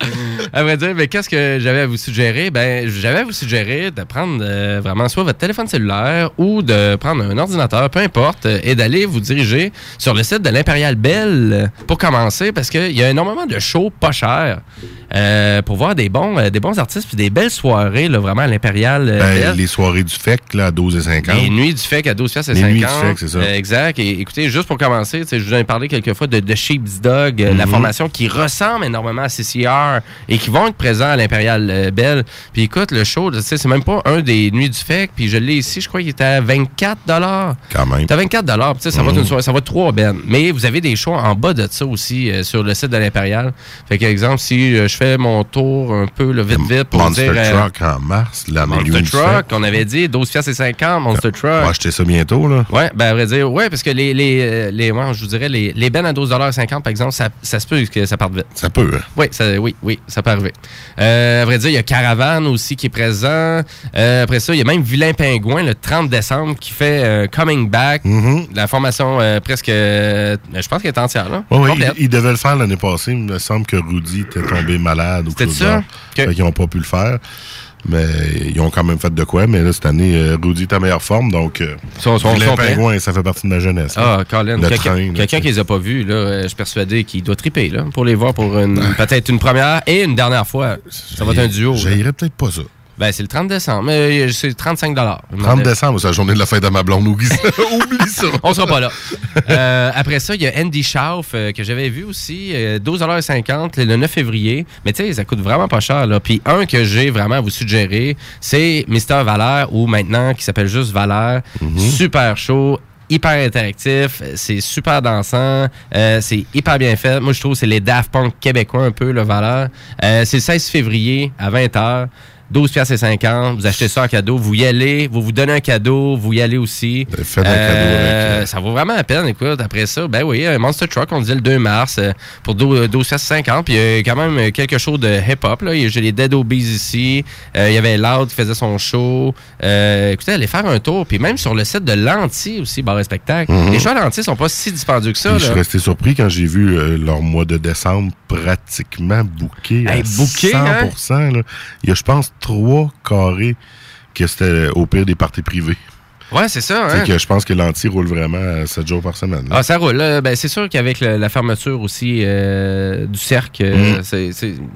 à vrai dire, mais qu'est-ce que j'avais à vous suggérer? Ben, j'avais à vous suggérer de prendre euh, vraiment soit votre téléphone cellulaire ou de prendre un ordinateur, peu importe, euh, et d'aller vous diriger sur le site de l'Impérial Belle pour commencer, parce qu'il y a énormément de shows pas chers euh, pour voir des bons, euh, des bons artistes puis des belles soirées, là, vraiment à l'Impérial Ben, les soirées du FEC, là, à 12,50. Les nuits du FEC à 12 piastres et Les 50. nuits du FEC, c'est ça. Euh, exact. Et écoutez, juste pour commencer, je vous en ai parlé quelques fois de, de Sheepsdog, euh, la Mhm. formation qui ressemble énormément à CCR et qui vont être présents à l'Impérial euh, Belle. Puis écoute, le show, c'est même pas un des nuits du FEC, puis je l'ai ici, je crois qu'il était à 24 Quand même. À 24 puis tu sais, ça va être Mhm. une soirée, ça va trois bennes. Mais vous avez des shows en bas de ça aussi euh, sur le site de l'Impérial. Fait que, exemple, si euh, je fais mon tour un peu, là, vite, vite, pour Monster dire... euh, Truck en mars, la Monster Truck, on avait dit 12 piastres et 50, Monster On Truck. va acheter ça bientôt, là. Ouais, ben à vrai dire, ouais, parce que les, les, euh, les ouais, je vous dirais, les, les bennes à 12,50 par exemple, ça, ça se peut que ça parte vite. Ça peut, hein. Oui, ça, oui, oui, ça peut arriver. Euh, à vrai dire, il y a Caravane aussi qui est présent. Euh, après ça, il y a même Vilain Pingouin le 30 décembre qui fait euh, Coming Back. La formation presque, je pense qu'elle est entière, là. Ouais, ouais, Complète. il, devait le faire l'année passée. Il me semble que Rudy était tombé malade ou C'était ça? qu'ils n'ont pas pu le faire. Mais ils ont quand même fait de quoi. Mais là, cette année, euh, Rudy est en meilleure forme. Donc, euh, Son- son- Vilain son plein. Pingouin, ça fait partie de ma jeunesse. là. Ah, Colin, quelqu'un quelqu'un qui les a pas vus, là, euh, je suis persuadé qu'il doit triper, là, pour les voir pour une, peut-être une première et une dernière fois. Ça va être un duo. là. J'haïrais peut-être pas ça. Ben, c'est le 30 décembre. mais C'est 35 30 décembre, c'est la journée de la fête de ma blonde. Oublie ça. Oublie ça. On sera pas là. Euh, après ça, il y a Andy Schauf euh, que j'avais vu aussi, euh, 12,50 le 9 février. Mais tu sais, ça coûte vraiment pas cher. Là. Puis un que j'ai vraiment à vous suggérer, c'est Mister Valère ou maintenant qui s'appelle juste Valère. Super chaud. Hyper interactif, c'est super dansant, euh, c'est hyper bien fait. Moi, je trouve que c'est les Daft Punk québécois un peu, le Valère. Euh, c'est le 16 février à 20h. 12 piastres et 50, vous achetez ça en cadeau, vous y allez, vous vous donnez un cadeau, vous y allez aussi. Faites un cadeau Euh, avec, euh, ça vaut vraiment la peine, écoute. Après ça, ben oui, un Monster Truck, on disait le 2 mars, euh, pour 12 12 piastres et 50. Puis il y a quand même euh, quelque chose de hip-hop. là. J'ai les Dead Obies ici. Euh, Il y avait Loud qui faisait son show. Euh, écoutez, allez faire un tour. Puis même sur le site de Lanty aussi, bar et spectacle. Mhm. Les shows à Lanty sont pas si dispendieux que ça. Puis je suis là. resté surpris quand j'ai vu euh, leur mois de décembre pratiquement booké à Hey, booké, 100%. hein? là. Il y a, je pense, trois carrés que c'était au pire des parties privées. Ouais, c'est ça. C'est Hein? que je pense que l'anti roule vraiment à 7 jours par semaine. là. Ah, ça roule. là. Ben, c'est sûr qu'avec la fermeture aussi euh, du cercle, euh,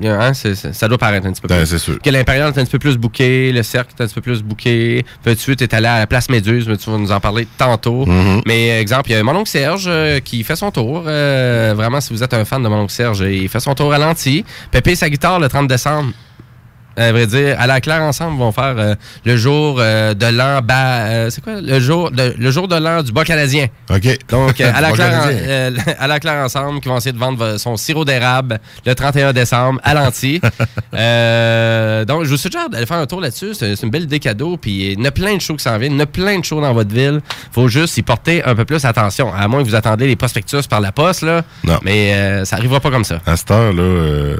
hein, c'est- ça doit paraître un petit peu Ben, plus. c'est sûr. Que l'Impérial est un petit peu plus bouqué, le cercle est un petit peu plus bouqué. Tu es allé à la place Méduse, mais tu vas nous en parler tantôt. Mhm. Mais euh, exemple, il y a mon oncle Serge euh, qui fait son tour. Euh, vraiment, si vous êtes un fan de mon oncle Serge, il fait son tour à l'anti. Pépé sa guitare le 30 décembre. À vrai dire, à la claire ensemble, vont faire euh, le jour euh, de l'an bas. euh, c'est quoi? Le jour de le jour de l'an du bas canadien. OK. Donc à la claire à la claire ensemble qui vont essayer de vendre son sirop d'érable le 31 décembre à l'anti. Donc je vous suggère d'aller faire un tour là-dessus, c'est c'est une belle idée cadeau puis il y a plein de shows qui s'en viennent, il y a plein de shows dans votre ville. Faut juste y porter un peu plus attention, à moins que vous attendez les prospectus par la poste là. Non. Mais ça arrivera pas comme ça. À cette heure, là,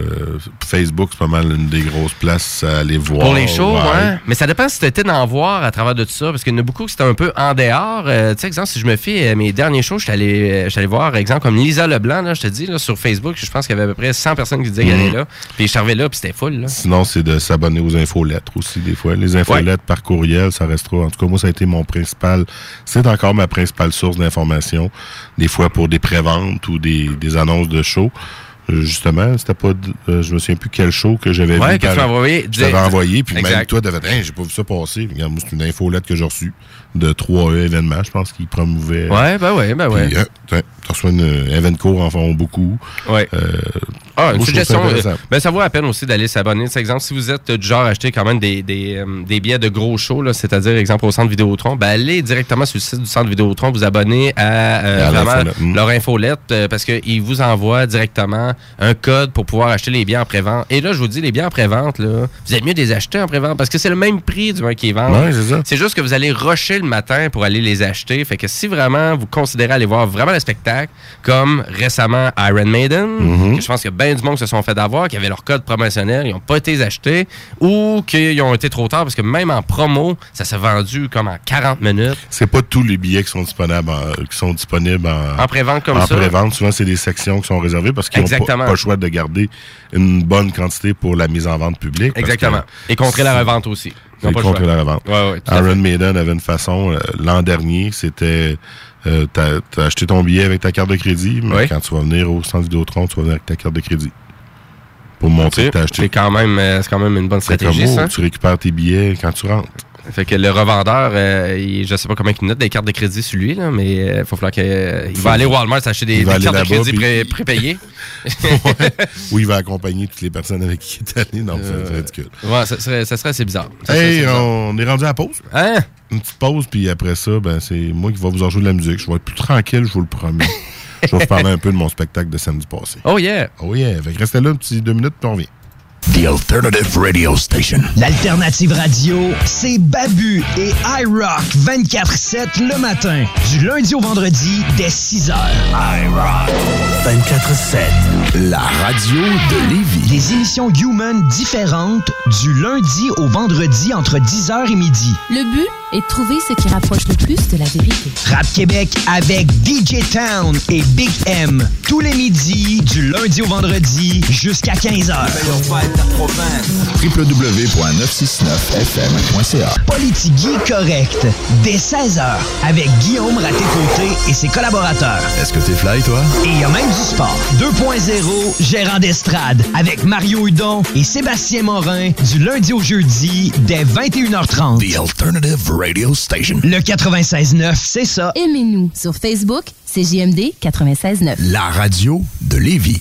Facebook, c'est pas mal une des grosses places à aller voir. Pour les shows, ouais. Mais ça dépend si tu étais d'en voir à travers de tout ça. Parce qu'il y en a beaucoup qui c'était un peu en dehors. Euh, tu sais, exemple, si je me fie à mes derniers shows, je suis allé, euh, allé voir, exemple, comme Lisa Leblanc, là, je te dis, là, sur Facebook, je pense qu'il y avait à peu près 100 personnes qui disaient qu'elle Mhm. est là. Puis je suis arrivé là, puis c'était full. Là. Sinon, c'est de s'abonner aux infolettres aussi, des fois. Les infolettres par courriel, ça restera. En tout cas, moi, ça a été mon principal. C'est encore ma principale source d'information. Des fois pour des préventes ou des, des annonces de shows. Euh, Justement, c'était pas. euh, je me souviens plus quel show que j'avais Ouais, vu. que tu envoyé. Je t'avais envoyé, puis même toi, t'avais dit, Hey, j'ai pas vu ça passer. Regarde, moi, c'est une infolette que j'ai reçue de 3E événements, je pense, qu'ils promouvaient. Ouais, ben ouais, ben ouais. Puis, euh, t'as reçu une euh, Evenco en font beaucoup. Ouais. Euh, Ah, une suggestion. euh, ben, ça vaut la peine aussi d'aller s'abonner. C'est exemple, si vous êtes du genre à acheter quand même des, des, euh, des billets de gros shows, c'est-à-dire, exemple, au centre Vidéotron, ben, allez directement sur le site du centre Vidéotron, vous abonner à, euh, À vraiment. Mm. leur infolette, parce qu'ils vous envoient directement un code pour pouvoir acheter les billets en pré-vente. Et là, je vous dis, les billets en pré-vente, vous êtes mieux de les acheter en pré-vente parce que c'est le même prix du qui est vente. Ouais, c'est juste que vous allez rusher le matin pour aller les acheter. Fait que si vraiment vous considérez aller voir vraiment le spectacle, comme récemment Iron Maiden, Mhm. que je pense qu'il y a bien du monde qui se sont fait avoir, qui avaient leur code promotionnel, ils n'ont pas été achetés ou qu'ils ont été trop tard parce que même en promo, ça s'est vendu comme en 40 minutes. C'est pas tous les billets qui sont disponibles en, qui sont disponibles en, En pré-vente comme en ça. pré-vente. Souvent, c'est des sections qui sont réservées parce qu'ils n'ont pas, le choix de garder une bonne quantité pour la mise en vente publique. Exactement. que- Et contrer la revente aussi. Ils pas contre la revente. Ouais, Iron. Maiden avait une façon, euh, l'an dernier, c'était, euh, t'as t'as acheté ton billet avec ta carte de crédit, mais Oui. quand tu vas venir au centre Vidéotron, tu vas venir avec ta carte de crédit. Pour montrer que t'as acheté. C'est quand même, euh, c'est quand même une bonne stratégie, comme, oh, ça. tu récupères tes billets quand tu rentres. Fait que le revendeur, euh, je sais pas comment il note des cartes de crédit sur lui, là, mais il faut falloir qu'il il va aller au Walmart s'acheter des, cartes de crédit pré- prépayées. Ou il va accompagner toutes les personnes avec qui il est allé. Non, c'est- c'est ridicule. Ouais, ça serait, ça serait assez bizarre. Ça Hey, bizarre. on est rendu à la pause. Hein? Une petite pause, puis après ça, ben, c'est moi qui vais vous en jouer de la musique. Je vais être plus tranquille, je vous le promets. je vais vous parler un peu de mon spectacle de samedi passé. Oh yeah! Oh yeah! Fait que restez là un petit deux minutes, puis on revient. The Alternative Radio Station. L'alternative radio, c'est Babu et iRock 24-7 le matin, du lundi au vendredi dès 6 heures. iRock 24-7. La radio de Lévis. Des émissions Human différentes du lundi au vendredi entre 10h et midi. Le but est de trouver ce qui rapproche le plus de la vérité. Rap Québec avec DJ Town et Big M. Tous les midis, du lundi au vendredi jusqu'à 15h. www.969fm.ca. Politigui correct, dès 16h, avec Guillaume Raté-Côté et ses collaborateurs. Est-ce que t'es fly, toi? Et il y a même du sport. 2.0, gérant d'estrade, avec Mario Hudon et Sébastien Morin, du lundi au jeudi, dès 21h30. The Alternative Radio Station. Le 96.9, c'est ça. Aimez-nous sur Facebook, c'est JMD 96.9. La radio de Lévis.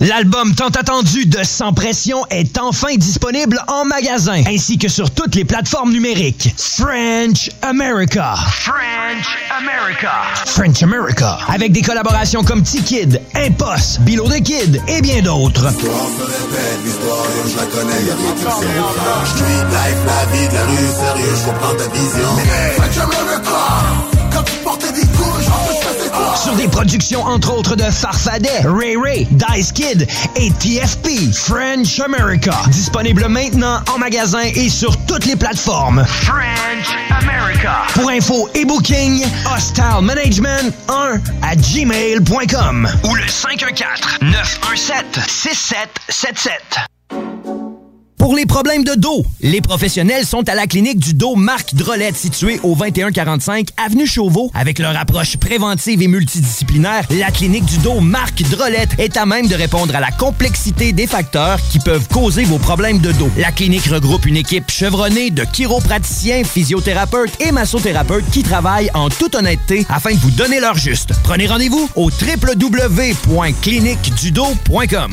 L'album tant attendu de Sans Pression est enfin disponible en magasin, ainsi que sur toutes les plateformes numériques. French America. French America. French America. Avec des collaborations comme T-Kid, Impost, Below the Kid et bien d'autres. L'histoire se répète, l'histoire, yo, je la connais, y'a rien qui me fait. Street life, la vie de la rue, sérieux, je comprends ta vision. French America, Sur des productions entre autres de Farfadet, Ray Ray, Dice Kid et TFP. French America. Disponible maintenant en magasin et sur toutes les plateformes. French America. Pour info et booking, Hostile Management 1 à gmail.com ou le 514 917 6777. Pour les problèmes de dos, les professionnels sont à la clinique du dos Marc Drolette située au 2145 avenue Chauveau. Avec leur approche préventive et multidisciplinaire, la clinique du dos Marc Drolette est à même de répondre à la complexité des facteurs qui peuvent causer vos problèmes de dos. La clinique regroupe une équipe chevronnée de chiropraticiens, physiothérapeutes et massothérapeutes qui travaillent en toute honnêteté afin de vous donner leur juste. Prenez rendez-vous au www.cliniquedudo.com.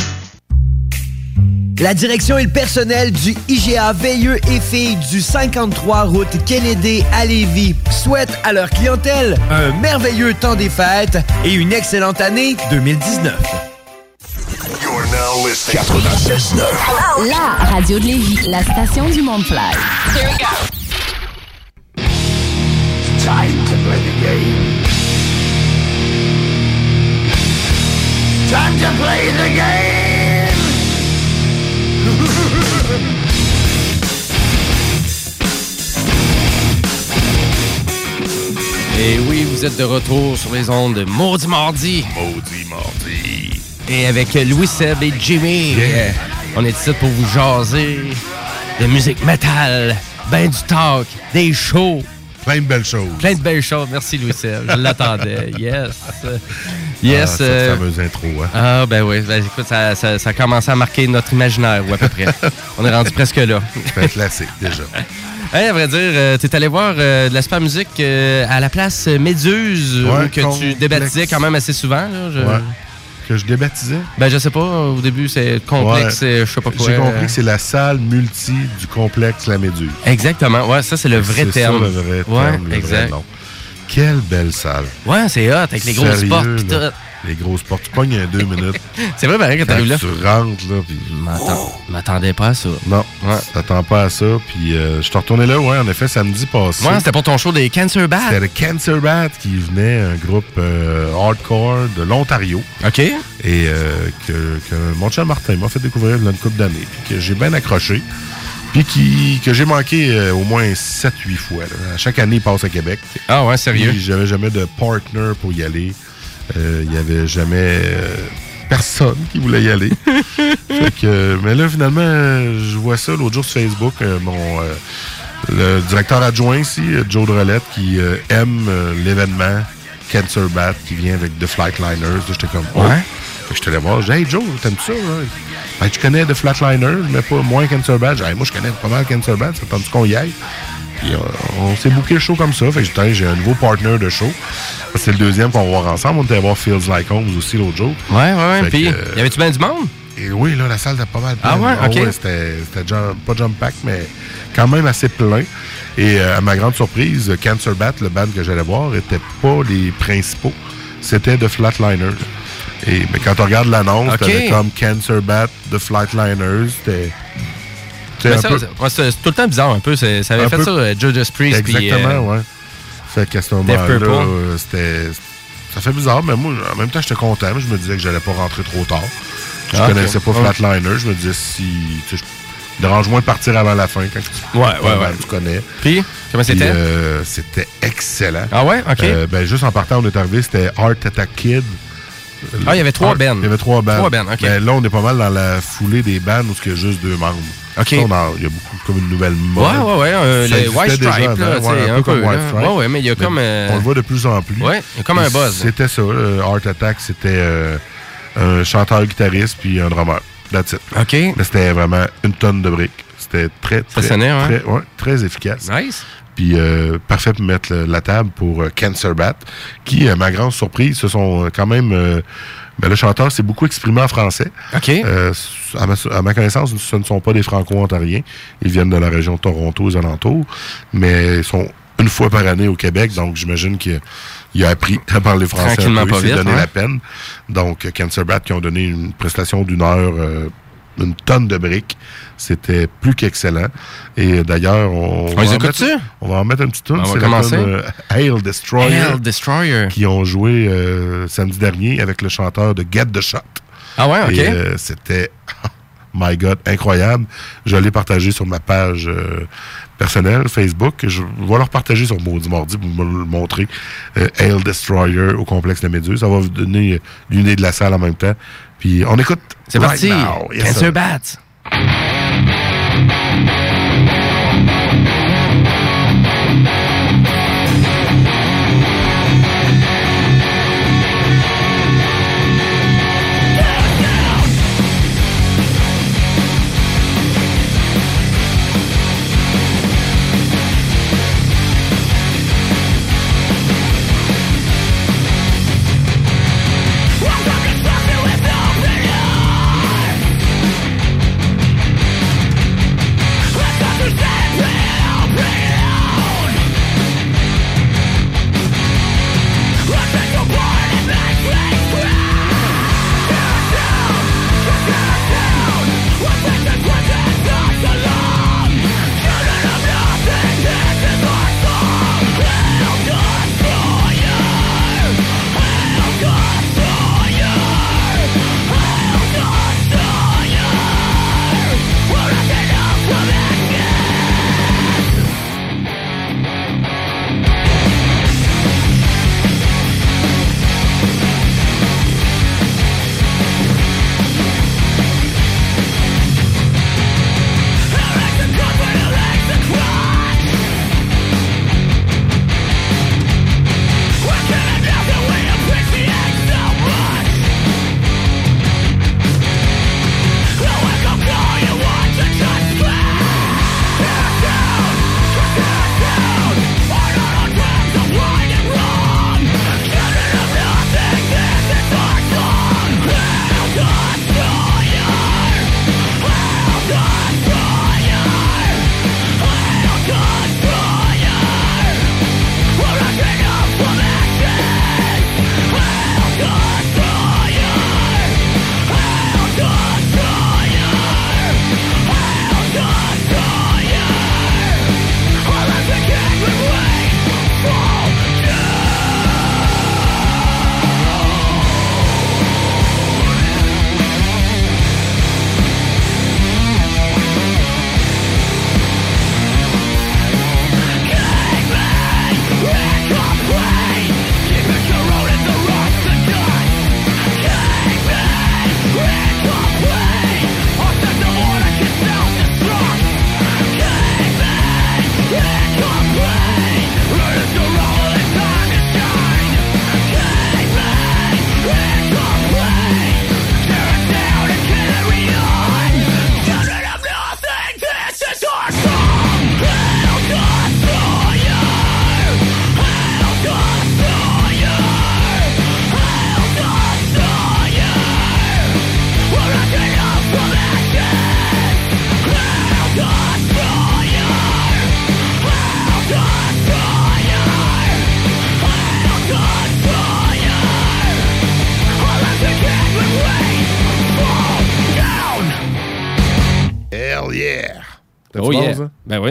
La direction et le personnel du IGA Veilleux et Filles du 53 route Kennedy à Lévis souhaitent à leur clientèle un merveilleux temps des fêtes et une excellente année 2019. You're now listening. 96.9. La radio de Lévis, la station du Mont-Fly. Here we go. Time to play the game. Time to play the game. Et oui, vous êtes de retour sur les ondes de Maudit Mardi. Maudit Mardi. Et avec Louis Seb et Jimmy. Yeah. On est ici pour vous jaser de musique métal, ben du talk, des shows. Plein de belles choses. Plein de belles choses. Merci, louis Je l'attendais. Yes. Yes. Ah, cette euh, fameuse intro, hein. Ah, ben oui. Ben, écoute, ça, ça, ça a commencé à marquer notre imaginaire, ou à peu près. On est rendu presque là. C'est un classique, déjà. Hey, à vrai dire, euh, t'es allé voir euh, de la super musique euh, à la place Méduse, Ouais, que tu débaptisais quand même assez souvent. Là, je... Ouais. Que je débaptisais? Ben, je sais pas. Au début, c'est complexe, Ouais. euh, je sais pas quoi. J'ai compris euh, que c'est la salle multi du complexe La Méduse. Exactement. Ouais, ça, c'est le vrai C'est terme. ça, le vrai Ouais, terme, vrai exact. nom. Quelle belle salle. Ouais, c'est hot, avec les grosses portes pis tout. Les grosses portes. Tu pognes un deux minutes. C'est vrai, pareil, quand t'arrives là. Tu rentres, là. M'attends- M'attendais pas à ça. Non, t'attends pas à ça. Puis euh, je suis retourné là, ouais, en effet, samedi passé. Ouais, c'était pour ton show des Cancer Bats. C'était le Cancer Bat qui venait, un groupe euh, hardcore de l'Ontario. OK. Et euh, que, que mon cher Martin m'a fait découvrir il y a une couple d'années. Puis que j'ai bien accroché. Puis qui, que j'ai manqué au moins 7-8 fois. là. À chaque année, il passe à Québec. Ah ouais, sérieux? Puis J'avais jamais de partner pour y aller. Euh, Il y avait jamais euh, personne qui voulait y aller. Fait que, mais là, finalement, je vois ça l'autre jour sur Facebook. euh, mon, le directeur adjoint ici, Joe Drolette, qui euh, aime euh, l'événement Cancer Bat qui vient avec The Flatliners. Là, J'étais comme, oh. Ouais. Fait que je te allé voir. J'ai dit, hey Joe, t'aimes ça? Hein? Ben, tu connais The Flatliners, mais pas moins Cancer Bat. J'ai Hey, moi, je connais pas mal Cancer Bat. Ça tente qu'on y aille? Puis, euh, on s'est booké le show comme ça. Fait que j'ai un nouveau partner de show. C'est le deuxième qu'on va voir ensemble. On était voir Feels Like Home aussi l'autre jour. Ouais, ouais, ouais. Puis, que, y euh, avait-tu bien du monde? et oui, là, la salle était pas mal pleine. Ah ouais, ok. c'était c'était jump- pas jump pack, mais quand même assez plein. Et euh, à ma grande surprise, Cancer Bat, le band que j'allais voir, était pas les principaux. C'était The Flatliners. Et mais quand on regarde l'annonce, t'avais comme Cancer Bat, The Flatliners, c'était. Peu- c'est- tout le temps bizarre un peu. Ça avait un fait peu- ça, euh, Judas Priest. puis, Exactement, euh, ouais. Fait qu'à ce moment-là, euh, c'était. Ça fait bizarre, mais moi, en même temps, j'étais content. Je me disais que j'allais pas rentrer trop tard. Je Ah, connaissais pas Ouais. Flatliner. Je me disais si. Dérange moins de partir avant la fin quand tu, Ouais, ouais, tu connais. Puis, comment Puis, c'était? euh, c'était excellent. Ah ouais? OK. Euh, ben, juste en partant, on est arrivé, c'était Art Attack Kid. Ah, il y avait trois bands. Il y avait trois bands. Trois bands, OK. Ben, là, on est pas mal dans la foulée des bands où il y a juste deux membres. OK. Il y a beaucoup comme une nouvelle mode. Ouais, ouais, ouais. euh, Ça le existait White Stripe, là, ouais, un, peu. White Stripe. Ouais, ouais, mais il y a comme. euh, On le voit de plus en plus. Ouais, il y a comme un buzz. C'était ça. le Art Attack, c'était euh, un chanteur-guitariste puis un drummer. That's it. OK. Mais c'était vraiment une tonne de briques. C'était très, très, ouais. très, ouais, très efficace. Nice. Puis euh, parfait pour mettre la table pour euh, Cancer Bat, qui, à ma grande surprise, se sont quand même... euh, ben, le chanteur s'est beaucoup exprimé en français. OK. Euh, à, ma, à ma connaissance, ce ne sont pas des Franco-Ontariens. Ils viennent de la région de Toronto, aux alentours, mais ils sont une fois par année au Québec, donc j'imagine qu'il il a appris à parler français un Tranquillement peu, pas il s'est donné hein. la peine. Donc, Cancer Bat qui ont donné une prestation d'une heure, euh, une tonne de briques. C'était plus qu'excellent. Et d'ailleurs, on, On va en mettre- On va en mettre un petit tour. On va C'est commencer. euh, Hail Destroyer. Hail Destroyer. Qui ont joué euh, samedi dernier avec le chanteur de Get the Shot. Ah ouais, OK. Et, euh, c'était, my God, incroyable. Je l'ai partagé sur ma page euh, personnelle, Facebook. Je vais leur partager sur Maudit Mardi pour me le montrer. Hail Destroyer au complexe de Méduse. Ça va vous donner une idée de la salle en même temps. Puis on écoute. C'est right parti. now. Yes, Cancer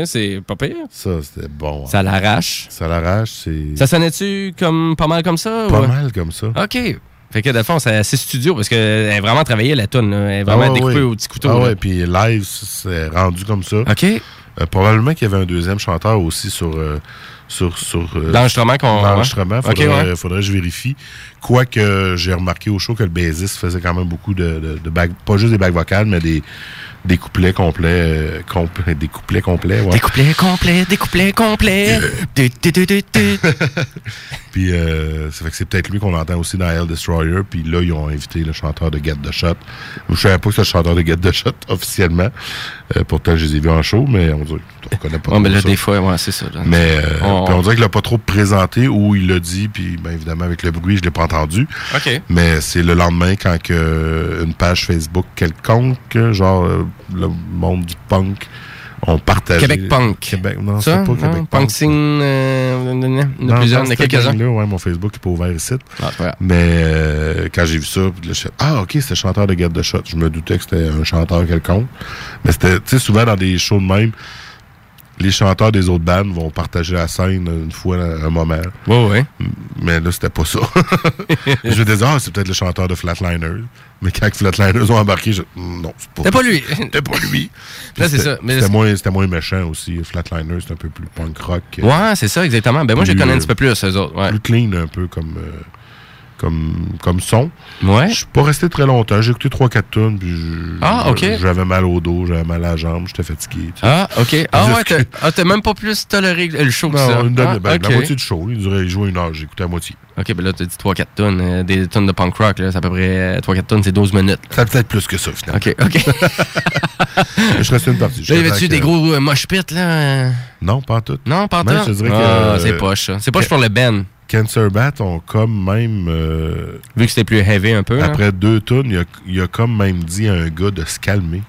c'est pas pire. Ça, c'était bon. Ça l'arrache. Ça l'arrache, c'est Ça sonnait-tu comme pas mal comme ça? pas ou- mal comme ça. OK. Fait que, de fond, c'est assez studio parce qu'elle est vraiment travaillée, la toune. là. Elle est vraiment Ah découpée au petit couteau. Ah là. ouais, puis live, c'est rendu comme ça. OK. Euh, probablement qu'il y avait un deuxième chanteur aussi sur. euh, sur, sur euh, L'enregistrement qu'on- L'enregistrement, faudrait, Ok, ouais. faudrait que je vérifie. Quoique j'ai remarqué au show que le bassiste faisait quand même beaucoup de, de, de back- pas juste des bacs vocales, mais des, des couplets complets. euh, des couplets complets, ouais. Des couplets complets, des couplets complets. Du, du, du, du. Puis euh, ça fait que c'est peut-être lui qu'on entend aussi dans Hell Destroyer. Puis là, ils ont invité le chanteur de Get the Shot. Je savais pas que c'était le chanteur de Get the Shot officiellement. Euh, pourtant, je les ai vus en show, mais on dirait on connaît pas Ouais, mais là, ça. des fois, ouais, c'est ça. là. Mais euh, On- puis on dirait qu'il l'a pas trop présenté ou il l'a dit, puis ben, évidemment avec le bruit, je l'ai pas entendu. OK. Mais c'est le lendemain quand que, une page Facebook quelconque, genre euh, le monde du punk, ont partagé. Québec Punk. Québec, non, c'est pas non? Québec Punk euh, il y en a plusieurs, il y en a quelques-uns. ouais, mon Facebook n'est pas ouvert ici. Ah, c'est. Mais euh, quand j'ai vu ça, je fais, ah, ok, c'était le chanteur de Get the Shot. Je me doutais que c'était un chanteur quelconque. Mais c'était, tu sais, souvent dans des shows de même, les chanteurs des autres bandes vont partager la scène une fois un moment. Ouais, ouais. Mais là, c'était pas ça. je me disais, ah, c'est peut-être le chanteur de Flatliners. Mais quand Flatliners ont embarqué, je, non, c'est pas C'était pas lui. C'était pas lui. Là, c'est C'était- ça. C'était moins, moins méchant aussi. Flatliners, c'est un peu plus punk rock. Ouais, c'est ça, exactement. Ben moi, je connais un petit peu plus, eux autres. Ouais. Plus clean un peu comme, euh, comme, comme son. Ouais. Je suis pas resté très longtemps. J'ai écouté 3-4 tonnes. Puis Ah, ok. J'avais mal au dos, j'avais mal à la jambe, j'étais fatigué. tu sais. Ah, OK. Ah, ouais, t'as ah, même pas plus toléré le show que ça. une Ah, ben, la moitié du show. Il durait, il jouait une heure, j'ai écouté la moitié. OK, ben là, t'as dit 3-4 tonnes. euh, des tonnes de punk rock, là, c'est à peu près 3-4 tonnes, c'est 12 minutes. Ça peut-être plus que ça, finalement. OK, OK. je resté une partie. Là, y avait-tu des que- gros euh, mosh pits, là? euh? Non, pas en tout. Non, pas en tout? je Ah, que- c'est poche, ça. C'est poche que- pour le Ben. Cancer Bat ont comme même. euh, Vu que c'était plus heavy un peu. là. après deux tonnes, il a, comme même dit à un gars de se calmer.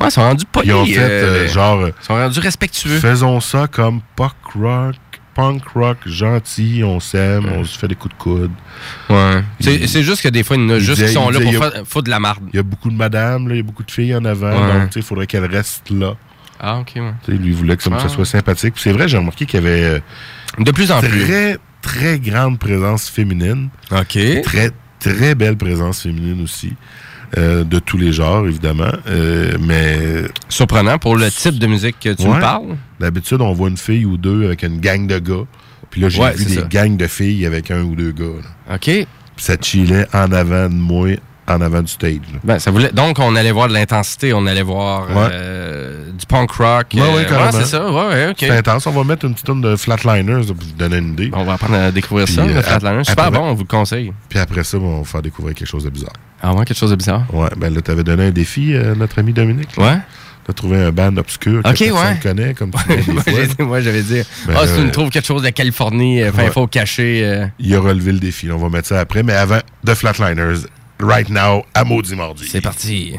Ouais, ils sont rendus polis. Ils ont fait euh, euh, genre. Ils sont rendus respectueux. Faisons ça comme punk rock, punk rock gentil, on s'aime, on se fait des coups de coude. Ouais. C'est juste que des fois, il y en a il juste disait- qui sont là pour a- faire foutre de la marde. Il y a beaucoup de madames, là, il y a beaucoup de filles en avant, Ouais. donc il faudrait qu'elles restent là. Ah, OK, ouais. Lui voulait que ça, Ah. ça soit sympathique. C'est vrai, j'ai remarqué qu'il y avait De plus en plus. Très, grande présence féminine. OK. Très, très belle présence féminine aussi. euh, de tous les genres, évidemment. Euh, mais. Surprenant pour le type de musique que tu Ouais. me parles. D'habitude, on voit une fille ou deux avec une gang de gars. Puis là, j'ai Ouais, vu des ça. gangs de filles avec un ou deux gars. là. OK. Puis ça chillait en avant de moi, en avant du stage. Ben, ça voulait... Donc, on allait voir de l'intensité, on allait voir Ouais. euh, du punk rock. Ouais, ouais, euh, carrément. c'est ça. Ouais, ouais, OK. C'est intense. On va mettre une petite tonne de Flatliners pour vous donner une idée. On va apprendre à découvrir Puis, ça, le euh, Flatliner. ap- Super après- bon, on vous le conseille. Puis après ça, on va faire découvrir quelque chose de bizarre. Ah ouais, quelque chose de bizarre? Ouais, ben là, t'avais donné un défi, euh, notre ami Dominique. là. Ouais. T'as trouvé un band obscur que Ok, personne ouais. connaît, comme tu dis Moi, Moi, j'avais dit, Ben, ah, si tu me trouves quelque chose de Californie, ouais. faux caché. euh, Il a relevé le défi. On va mettre ça après. Mais avant, The Flatliners, right now, à Maudit Mardi. C'est parti.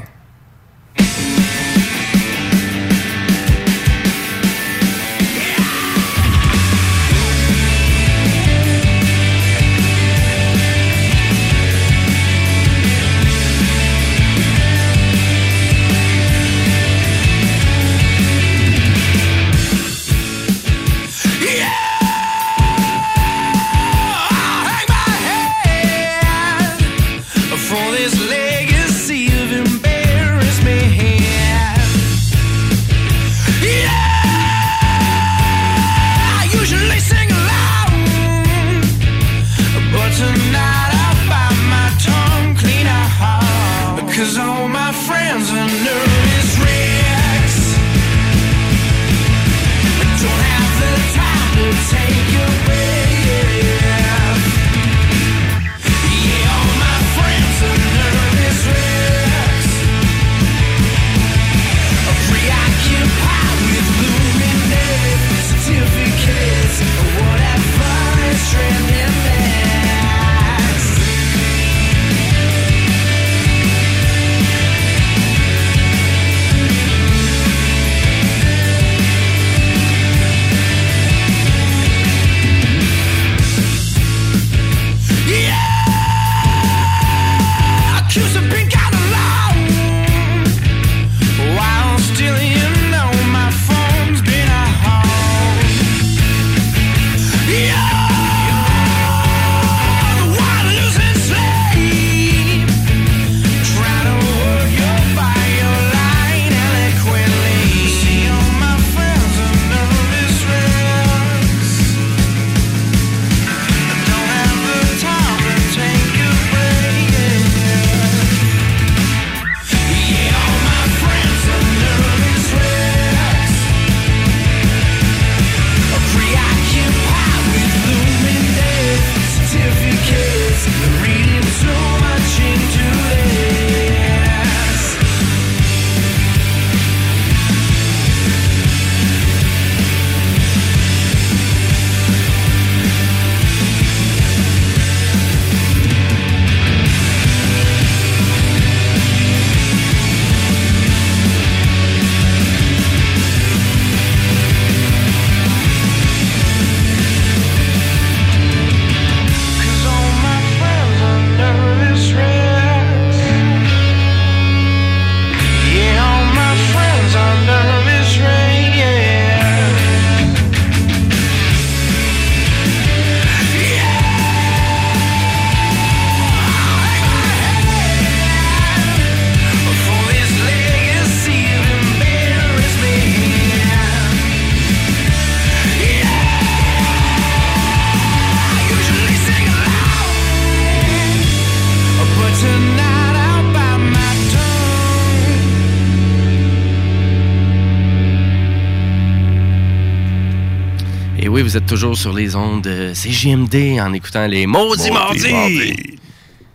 Vous êtes toujours sur les ondes de CJMD en écoutant les Maudits. Mardis.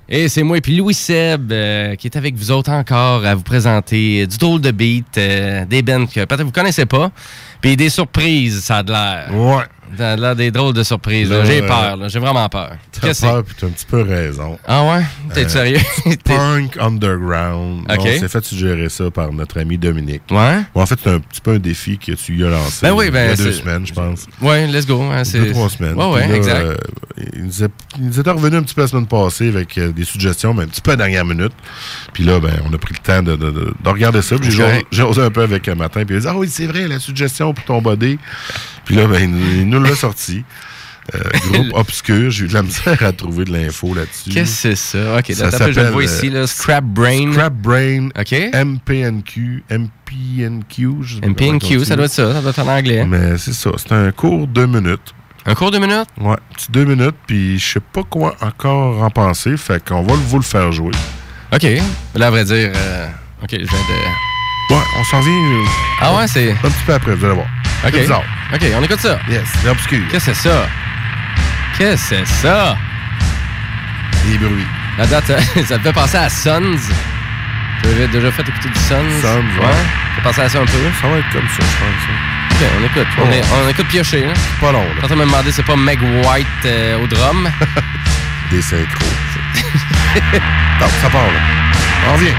Et c'est moi et puis Louis Seb euh, qui est avec vous autres encore à vous présenter du drôle de beat, euh, des bands que peut-être vous connaissez pas, puis des surprises, ça a de l'air. Ouais. Ça a de l'air des drôles de surprises. J'ai euh, peur, là. j'ai vraiment peur. T'as peur, puis t'as un petit peu raison. Ah ouais? T'es Euh, sérieux? Punk Underground. Ok. On s'est fait suggérer ça par notre ami Dominique. Ouais? Bon, en fait, c'est un petit peu un défi que tu lui as lancé. Ben oui, ben, Il y a deux semaines, je pense. Ouais, let's go. hein, Deux, trois semaines. Ouais, ouais, là, exact. euh, il, nous est- il nous était revenu un petit peu la semaine passée avec euh, des suggestions, mais un petit peu à la dernière minute. Puis là, ben, on a pris le temps de, de- de- de regarder ça. Puis j'ai osé un peu avec un matin. Puis il a dit Ah oui, c'est vrai, la suggestion pour ton body. Puis là, ben, il, nous- il nous l'a sorti. Euh, groupe obscur. J'ai eu de la misère à trouver de l'info là-dessus. Qu'est-ce que c'est ça? Ok, Ça attends, je le vois s'appelle, ici, là. euh, Scrap Brain. Scrap Brain. OK. MPNQ. MPNQ. je sais pas MPNQ, ça doit être ça, ça doit être en anglais. Mais c'est ça. C'est un cours deux minutes. Un cours de minutes? Ouais, petit deux minutes, puis je sais pas quoi encore en penser, fait qu'on va vous le faire jouer. OK. Là, à vrai dire, euh, OK, je viens de... Ouais, on s'en vient euh, Ah ouais, c'est... un petit peu après, vous allez voir. OK. C'est bizarre. OK, on écoute ça. Yes, c'est obscur. Qu'est-ce que c'est ça? Qu'est-ce que c'est ça? Des bruits. La date, ça, me fait penser à Sons. Tu avais déjà fait écouter du Sons? Sons, ouais. ouais. Ça pensé à ça un peu? Ça va être comme ça, je pense. hein. OK, on écoute. On, est- on écoute piocher, là. Pas long, là. Quand on m'a demandé, c'est pas Meg White euh, au drum? Des synchros. Attends, ça part, là. On revient.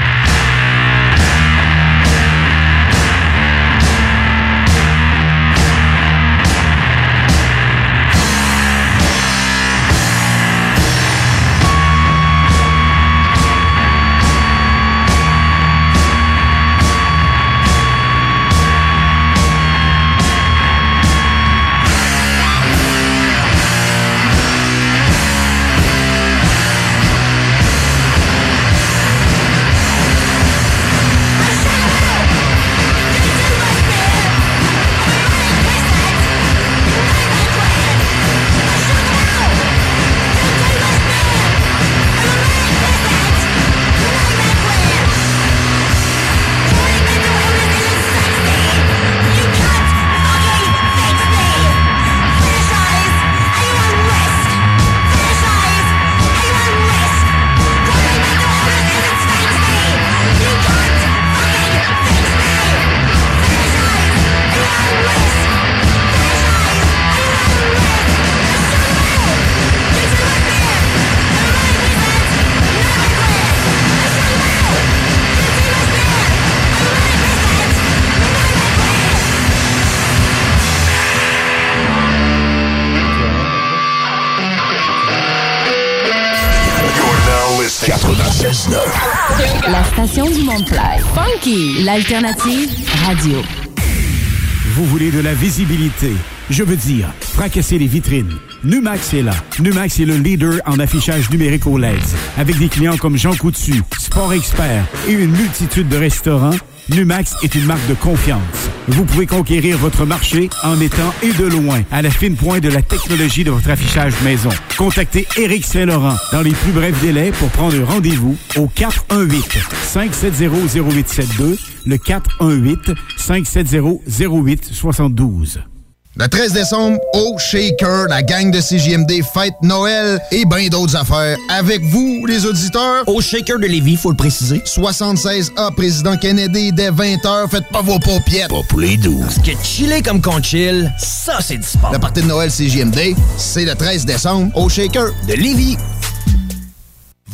La station du Mont-Clair. Funky, l'alternative radio. Vous voulez de la visibilité? Je veux dire, fracasser les vitrines. Numax est là. Numax est le leader en affichage numérique au LED. Avec des clients comme Jean Coutu, Sport Expert et une multitude de restaurants, Numax est une marque de confiance. Vous pouvez conquérir votre marché en étant et de loin à la fine pointe de la technologie de votre affichage maison. Contactez Éric Saint-Laurent dans les plus brefs délais pour prendre rendez-vous au 418-570-0872, le 418-570-0872. Le 13 décembre, au Shaker, la gang de CJMD fête Noël et bien d'autres affaires. Avec vous, les auditeurs. Au Shaker de Lévis, faut le préciser. 76A, Président Kennedy, dès 20h. Faites pas vos paupiètes. Pas pour les doux. Ce qui est chillé comme qu'on chill, ça c'est du sport. Le party de Noël CJMD, c'est le 13 décembre, au Shaker de Lévis.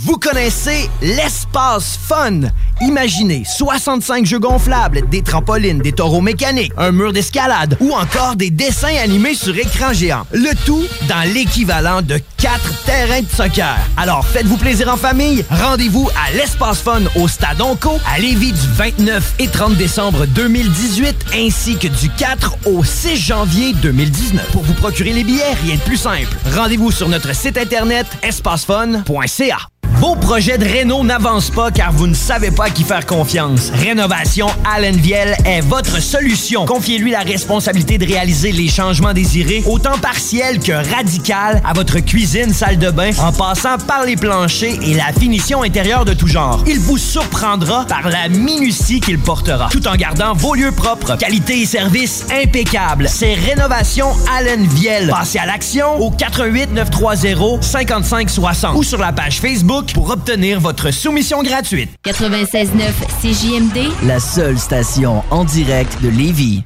Vous connaissez l'espace fun. Imaginez 65 jeux gonflables, des trampolines, des taureaux mécaniques, un mur d'escalade ou encore des dessins animés sur écran géant. Le tout dans l'équivalent de 4 terrains de soccer. Alors faites-vous plaisir en famille. Rendez-vous à l'espace fun au Stade Onco à Lévis du 29 et 30 décembre 2018 ainsi que du 4 au 6 janvier 2019. Pour vous procurer les billets, rien de plus simple. Rendez-vous sur notre site internet espacefun.ca. Vos projets de réno n'avancent pas car vous ne savez pas à qui faire confiance. Rénovation Allen Viel est votre solution. Confiez-lui la responsabilité de réaliser les changements désirés, autant partiels que radical, à votre cuisine, salle de bain, en passant par les planchers et la finition intérieure de tout genre. Il vous surprendra par la minutie qu'il portera, tout en gardant vos lieux propres. Qualité et service impeccable. C'est Rénovation Allen Viel. Passez à l'action au 88 930 5560 ou sur la page Facebook pour obtenir votre soumission gratuite. 96.9 CJMD, La seule station en direct de Lévis.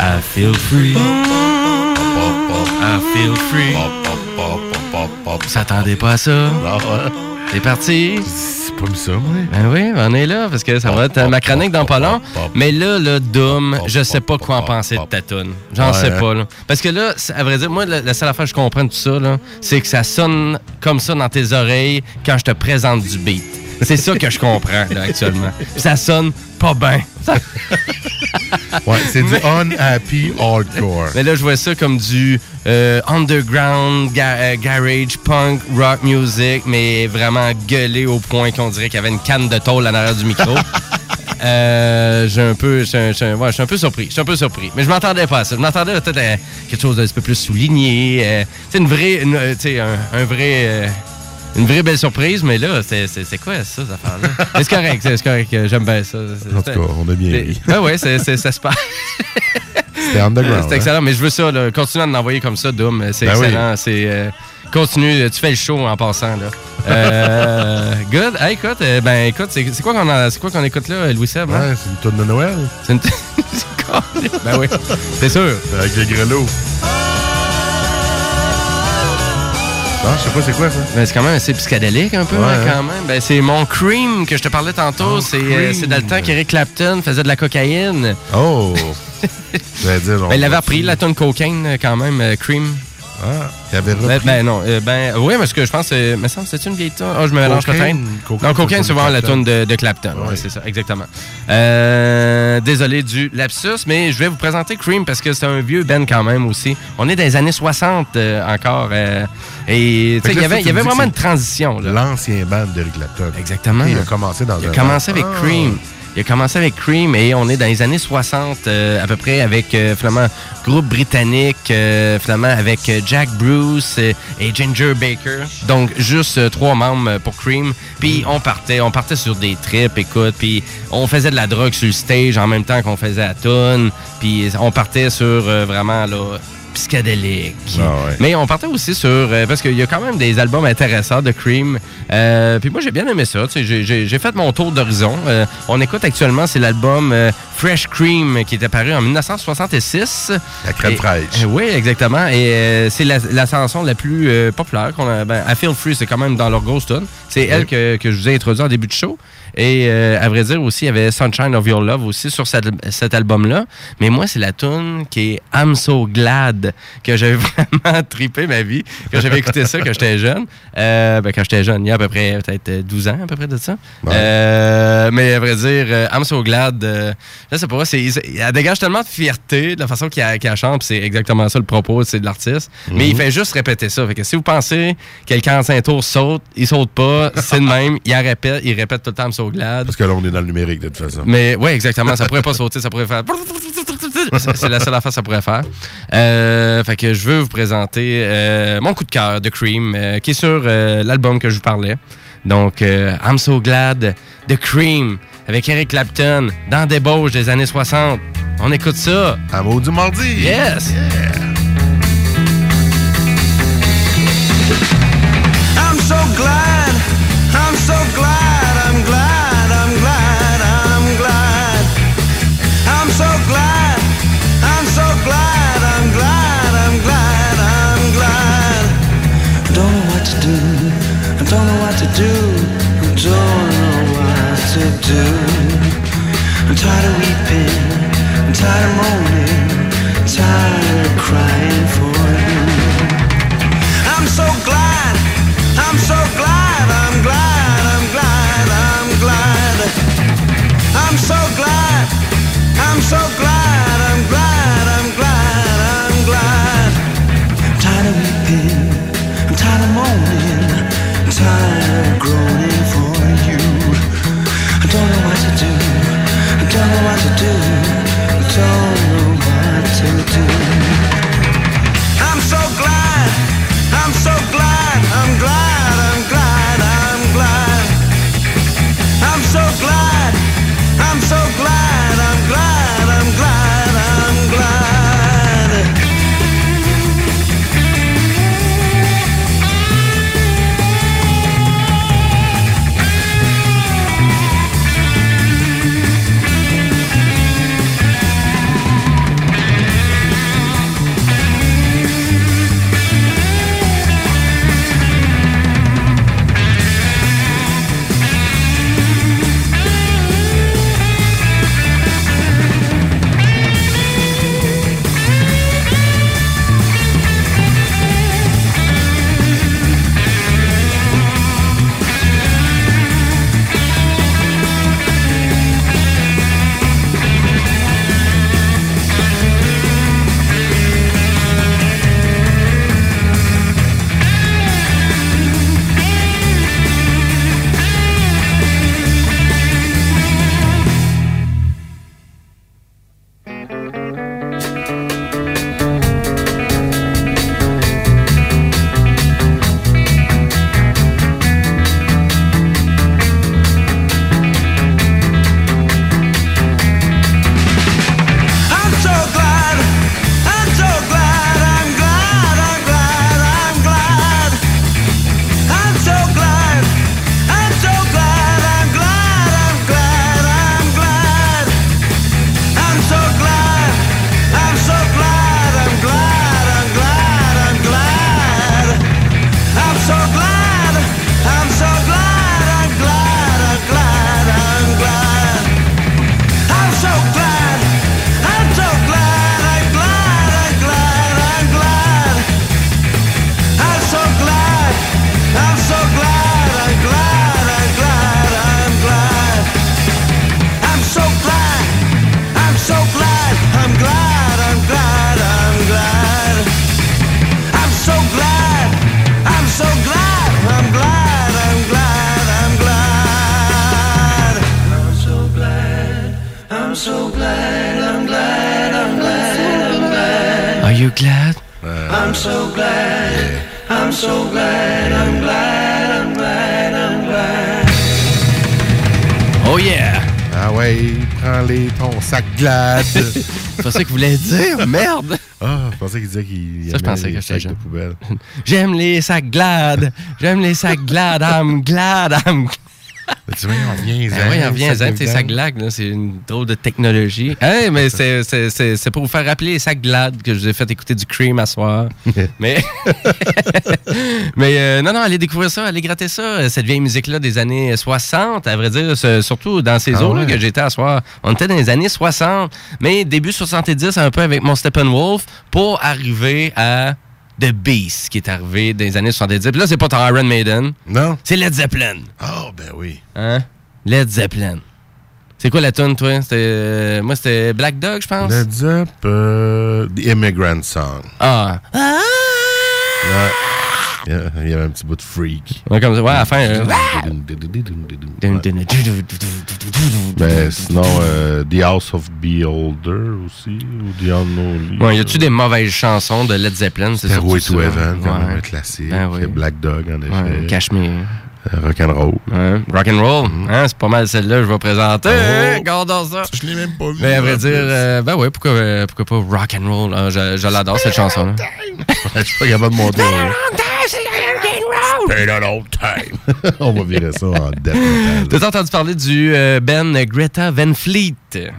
I feel free. I feel free. Vous s'attendez pas à ça? C'est parti? C'est pas ça, moi. Ben oui, on est là, parce que ça va être ma chronique dans pas long. Mais là, le Doom, je sais pas quoi en penser de ta toune. J'en sais pas, là. Parce que là, à vrai dire, moi, la, la seule affaire que je comprends de tout ça, là, c'est que ça sonne comme ça dans tes oreilles quand je te présente du beat. C'est ça que je comprends, là, actuellement. Ça sonne pas bien. Ouais, c'est du unhappy hardcore. Mais là, je vois ça comme du euh, underground, ga- euh, garage, punk, rock music, mais vraiment gueulé au point qu'on dirait qu'il y avait une canne de tôle en arrière du micro. Euh, j'ai un peu, j'ai- j'ai- ouais, je suis un peu surpris. Je suis un peu surpris. Mais je m'attendais pas à ça. Je m'attendais peut-être à quelque chose d'un petit peu plus souligné. euh, sais, une vraie, une, euh, tu sais, un, un vrai, euh, une vraie belle surprise. Mais là, c'est quoi ça, cette affaire-là? C'est correct, c'est correct. euh, J'aime bien ça. En tout cas, on a bien ri. Ben c'est- ça se passe. C'était underground. C'est excellent, mais je veux ça. Là. Continue à en envoyer comme ça, Doom. C'est Ben oui. excellent. C'est euh, continue. Tu fais le show en passant. Là. Euh, good. Hey, écoute, ben écoute, c'est quoi qu'on écoute là, Louis Seb? hein? Ouais, c'est une tourne de Noël. C'est une. ben oui, c'est sûr. Avec les grelots. Non, je sais pas c'est quoi ça. Ben, c'est quand même assez psychédélique un peu, Ouais, hein, quand même. Ben, c'est mon Cream que je te parlais tantôt. c'est euh, dans le temps qu'Eric Clapton faisait de la cocaïne. Oh! Dire. Ben, il avait va- appris la tonne cocaine euh, quand même, euh, Cream. Ah, il avait repris. Ben, ben non, euh, ben oui, parce que je pense que me semble c'est une vieille tonne. Ah, je me mélange peut-être. Non, cocaine, c'est vraiment la tonne de, de Clapton. Ouais. c'est ça, exactement. Euh, désolé du lapsus, mais je vais vous présenter Cream parce que c'est un vieux band quand même aussi. On est dans les années 60 euh, encore. euh, et il y avait, y avait vraiment une transition. L'ancien band d'Eric Clapton. Exactement. Il a commencé dans Il a un commencé avec Ah. Cream. Il a commencé avec Cream et on est dans les années 60 euh, à peu près avec euh, finalement groupe britannique euh, finalement avec euh, Jack Bruce et Ginger Baker. Donc juste trois membres pour Cream. Puis on partait, on partait sur des trips, écoute, puis on faisait de la drogue sur le stage en même temps qu'on faisait la tune. Puis on partait sur vraiment là psychédélique. Ah ouais. Mais on partait aussi sur. euh, parce qu'il y a quand même des albums intéressants de Cream. Euh, puis moi, j'ai bien aimé ça. J'ai fait mon tour d'horizon. Euh, on écoute actuellement, c'est l'album Fresh Cream qui est apparu en 1966. La crème fraîche. oui, exactement. Et c'est la, la chanson la plus populaire qu'on a. Ben, I Feel Free, c'est quand même dans leur grosse tune. C'est elle que, que je vous ai introduit en début de show. Et euh, à vrai dire aussi, il y avait Sunshine of Your Love aussi sur cet, cet album-là. Mais moi, c'est la tune qui est I'm So Glad que j'avais vraiment trippé ma vie quand j'avais écouté ça quand j'étais jeune. Euh, ben, quand j'étais jeune, il y a à peu près peut-être 12 ans à peu près de ça. Ouais. Euh, mais à vrai dire, euh, I'm So Glad, euh, là, c'est pas vrai, c'est, c'est- elle dégage tellement de fierté de la façon qu'elle, qu'elle chante, c'est exactement ça le propos c'est de l'artiste. Mais il fait juste répéter ça. Fait que si vous pensez que le 45 tours saute, il saute pas, c'est le même, il répète, il répète tout le temps I'm Parce que là, on est dans le numérique, de toute façon. Mais oui, exactement. Ça pourrait pas sauter, ça pourrait faire. C'est la seule affaire que ça pourrait faire. Euh, fait que je veux vous présenter euh, mon coup de cœur de Cream, euh, qui est sur l'album que je vous parlais. Donc, I'm So Glad de Cream avec Eric Clapton dans Débauche des années 60. On écoute ça. À mot du mardi. Yes! Do. I'm tired of weeping, I'm tired of moaning, I'm tired of crying for you. I'm so glad, I'm so glad, I'm glad, I'm glad, I'm glad. I'm so glad, I'm so glad. do. Ça qu'il voulait dire, merde! Ah, je pensais qu'il disait qu'il Ça, je pensais les que sacs de poubelle. J'aime les sacs glad! J'aime les sacs glad! I'm glad! I'm Tu vois, on revient, Ben oui, on sacs glad, là, c'est une drôle de technologie. Hey, mais c'est- c'est c'est- c'est pour vous faire rappeler les sacs glad que je vous ai fait écouter du cream à soir. mais mais euh, non, non, allez découvrir ça, allez gratter ça, euh, cette vieille musique-là des années 60, à vrai dire, surtout dans ces Ah eaux-là ouais. que j'étais à soir. On était dans les années 60, mais début 70, un peu avec mon Steppenwolf, pour arriver à The Beast, qui est arrivé dans les années 70. Puis là, c'est pas ton Iron Maiden. Non. C'est Led Zeppelin. Oh, ben oui. Hein? Led Zeppelin. C'est quoi la tune, toi? C'était, euh, moi, c'était Black Dog, je pense. Led Zepp, euh, The Immigrant Song. Ah. Ouais. Il y avait un petit bout de freak. Ouais, comme ça. Ouais, à la fin. euh, Ben, sinon, euh, The House of Beholder aussi, ou The Unholy. Ouais, y a-tu des mauvaises chansons de Led Zeppelin? C'est surtout to ça? Heaven, quand même un classique. Ben oui. Black Dog, en effet. Ouais, Cashmere. Euh, Rock'n'Roll. Ouais. Rock'n'Roll. Hein, c'est pas mal celle-là que je vais présenter. Oh. Hein, ça. Je l'ai même pas vu. Mais à vrai dire, euh, ben ouais, pourquoi, euh, pourquoi pas Rock'n'Roll? Ah, je je l'adore, cette chanson-là. Je suis pas capable de monter. hein. Been a long time. On va virer ça en metal. T'as entendu parler du euh, Ben Greta Van Fleet?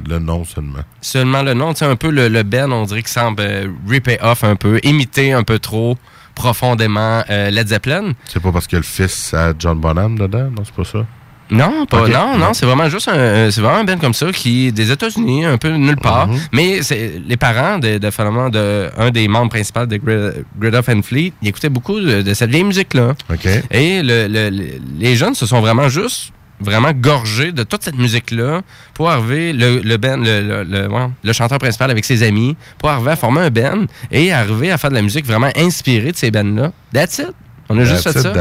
Le nom seulement. Seulement le nom, tu sais, un peu le, le Ben, on dirait qu'il semble euh, ripper off un peu, imiter un peu trop profondément euh, Led Zeppelin. C'est pas parce que le fils a John Bonham dedans? Non, c'est pas ça? Non, pas, non, non, c'est vraiment juste un, c'est vraiment un band comme ça qui est des États-Unis, un peu nulle part. Mhm. Mais c'est les parents de, de finalement de un des membres principaux de Grid of and Fleet, ils écoutaient beaucoup de, de cette vieille musique là. OK. Et le- le- le- les jeunes se sont vraiment juste vraiment gorgés de toute cette musique-là pour arriver, le, le, le, le chanteur principal avec ses amis, pour arriver à former un band et arriver à faire de la musique vraiment inspirée de ces bands-là. That's it. On a juste fait ça.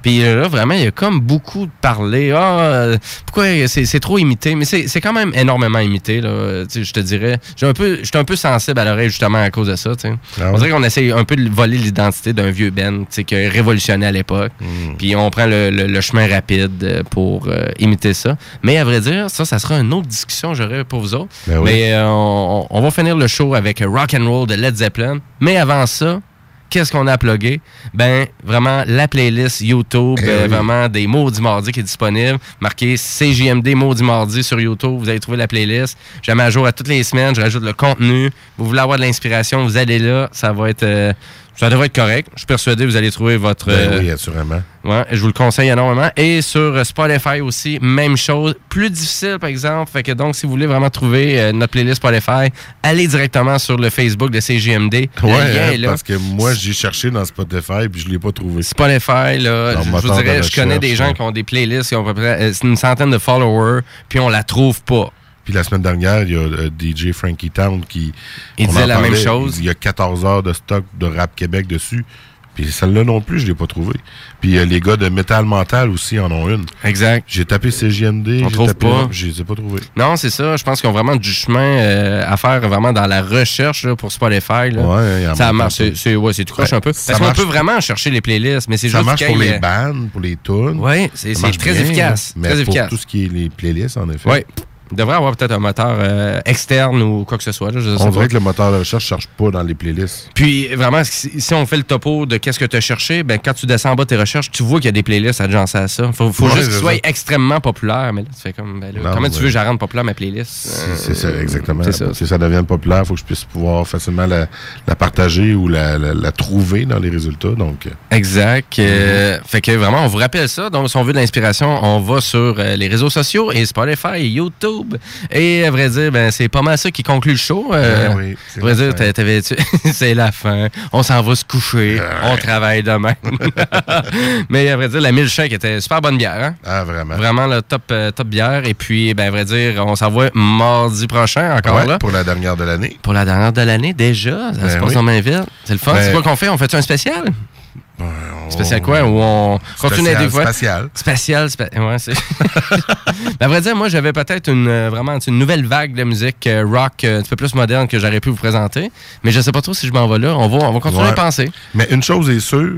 Puis euh, là, vraiment, il y a comme beaucoup de parler. Ah, euh, pourquoi c'est trop imité? Mais c'est quand même énormément imité, là. Je te dirais. J'ai un peu, j'étais un peu sensible à l'oreille, justement, à cause de ça, tu. Ah On dirait qu'on essaye un peu de voler l'identité d'un vieux Ben, tu qui a révolutionné à l'époque. Hmm. Puis on prend le, chemin rapide euh, pour imiter ça. Mais à vrai dire, ça, ça sera une autre discussion, j'aurais pour vous autres. Ben. Mais on, on va finir le show avec Rock and Roll de Led Zeppelin. Mais avant ça, qu'est-ce qu'on a à plugger? Ben, vraiment, la playlist YouTube, Eh euh, oui. vraiment des Maudits Mardi qui est disponible. Marqué CJMD Maudits Mardi sur YouTube. Vous allez trouver la playlist. Je la mets à jour à toutes les semaines. Je rajoute le contenu. Vous voulez avoir de l'inspiration, vous allez là. Ça va être... euh, ça devrait être correct. Je suis persuadé que vous allez trouver votre... Ben euh, oui, assurément. Ouais, je vous le conseille énormément. Et sur euh, Spotify aussi, même chose. Plus difficile, par exemple. Fait que donc, si vous voulez vraiment trouver euh, notre playlist Spotify, allez directement sur le Facebook de CGMD. Ouais, hein, là. parce que moi, j'ai cherché dans Spotify puis je l'ai pas trouvé. Spotify, là, je, vous dirais, je connais des gens ouais. qui ont des playlists qui ont à peu près une centaine de followers, puis on la trouve pas. Puis la semaine dernière, il y a euh, DJ Frankie Town qui. Il disait la même chose. Il y a 14 heures de stock de rap Québec dessus. Puis celle-là non plus, je l'ai pas trouvé. Puis euh, les gars de Metal Mental aussi en ont une. Exact. J'ai tapé CGMD, On j'ai trouve tapé. pas. Je les ai pas trouvés. Non, c'est ça. Je pense qu'ils ont vraiment du chemin euh, à faire vraiment dans la recherche là, pour Spotify. Là. Ouais, il y en a ça marche. C'est, ouais, c'est tout croche Ouais, un peu. ça Parce qu'on marche. peut vraiment chercher les playlists, mais c'est Ça juste marche qu'il pour les bands, pour les tunes. Ouais, c'est, Ça marche très bien, efficace. Mais très pour efficace. tout ce qui est les playlists, en effet. Oui. Il devrait avoir peut-être un moteur euh, externe ou quoi que ce soit. Là, je sais On dirait que le moteur de recherche cherche pas dans les playlists. Puis vraiment, si, si on fait le topo de qu'est-ce que tu as cherché, ben, quand tu descends en bas de tes recherches, tu vois qu'il y a des playlists adjacentes à ça. Faut, faut Ouais, juste qu'ils soient extrêmement populaires. Mais là, tu fais comme, ben là, Non, comment tu veux que je la rende populaire ma playlist? C'est c'est ça, Euh, exactement. C'est ça. Pour que ça devienne populaire, il faut que je puisse pouvoir facilement la, la partager ou la, la- la trouver dans les résultats. Donc, euh, Exact. Fait que vraiment, on vous rappelle ça. Donc, si on veut de l'inspiration, on va sur les réseaux sociaux et Spotify, YouTube. Et à vrai dire, ben, c'est pas mal ça qui conclut le show. Euh, Ben oui, c'est à vrai la dire, t'avais- c'est la fin. On s'en va se coucher. On travaille demain. Mais à vrai dire, la Milkshake était super bonne bière. Hein? ah, vraiment. Vraiment le top, euh, top bière. Et puis, ben, à vrai dire, on s'en va mardi prochain encore Ouais, là. pour la dernière de l'année. Pour la dernière de l'année, déjà. Ça Ben se passe oui. dans. C'est le fun. Ben- c'est quoi qu'on fait? On fait un spécial? Spécial quoi? Où on continue à Spécial, découvrir. spatial. Spatial, spa- ouais, c'est. À vrai dire, moi, j'avais peut-être une, euh, vraiment une nouvelle vague de musique euh, rock euh, un petit peu plus moderne que j'aurais pu vous présenter. Mais je sais pas trop si je m'en vais là. On va, on va continuer Ouais. à penser. Mais une chose est sûre,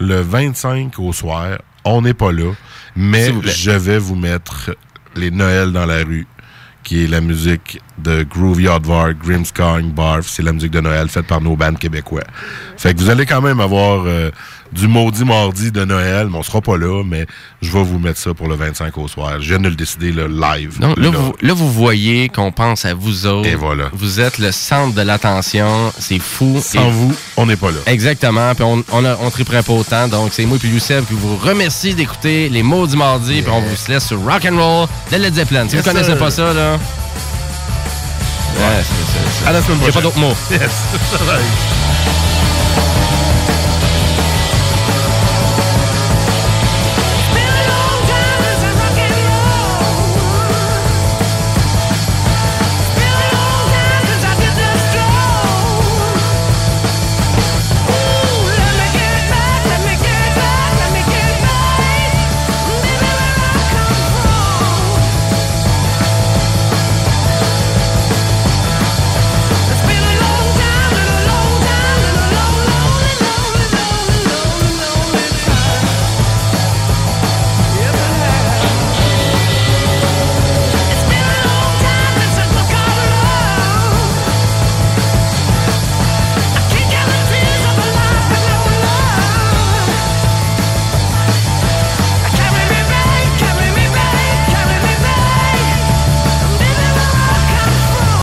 le 25 au soir, on n'est pas là, mais je vais vous mettre les Noëls dans la rue, qui est la musique de Groovy Aardvark, Grimskong, Barf. C'est la musique de Noël faite par nos bandes québécois. Fait que vous allez quand même avoir euh, du maudit mardi de Noël, mais on sera pas là, mais je vais vous mettre ça pour le 25 au soir. Je viens de le décider le live. Là, vous, là, vous voyez qu'on pense à vous autres. Et voilà. Vous êtes le centre de l'attention. C'est fou. Sans Et- vous, on n'est pas là. Exactement. Puis on, on, a- on triperait pas autant. Donc c'est moi et Youssef qui vous remercie d'écouter les mots du mardi. Puis on vous laisse sur Rock and Roll de Led Zeppelin. Si Yes, vous connaissez pas ça, là. Ouais, c'est- c'est- c'est- À la semaine J'ai pas d'autres mots. Yes.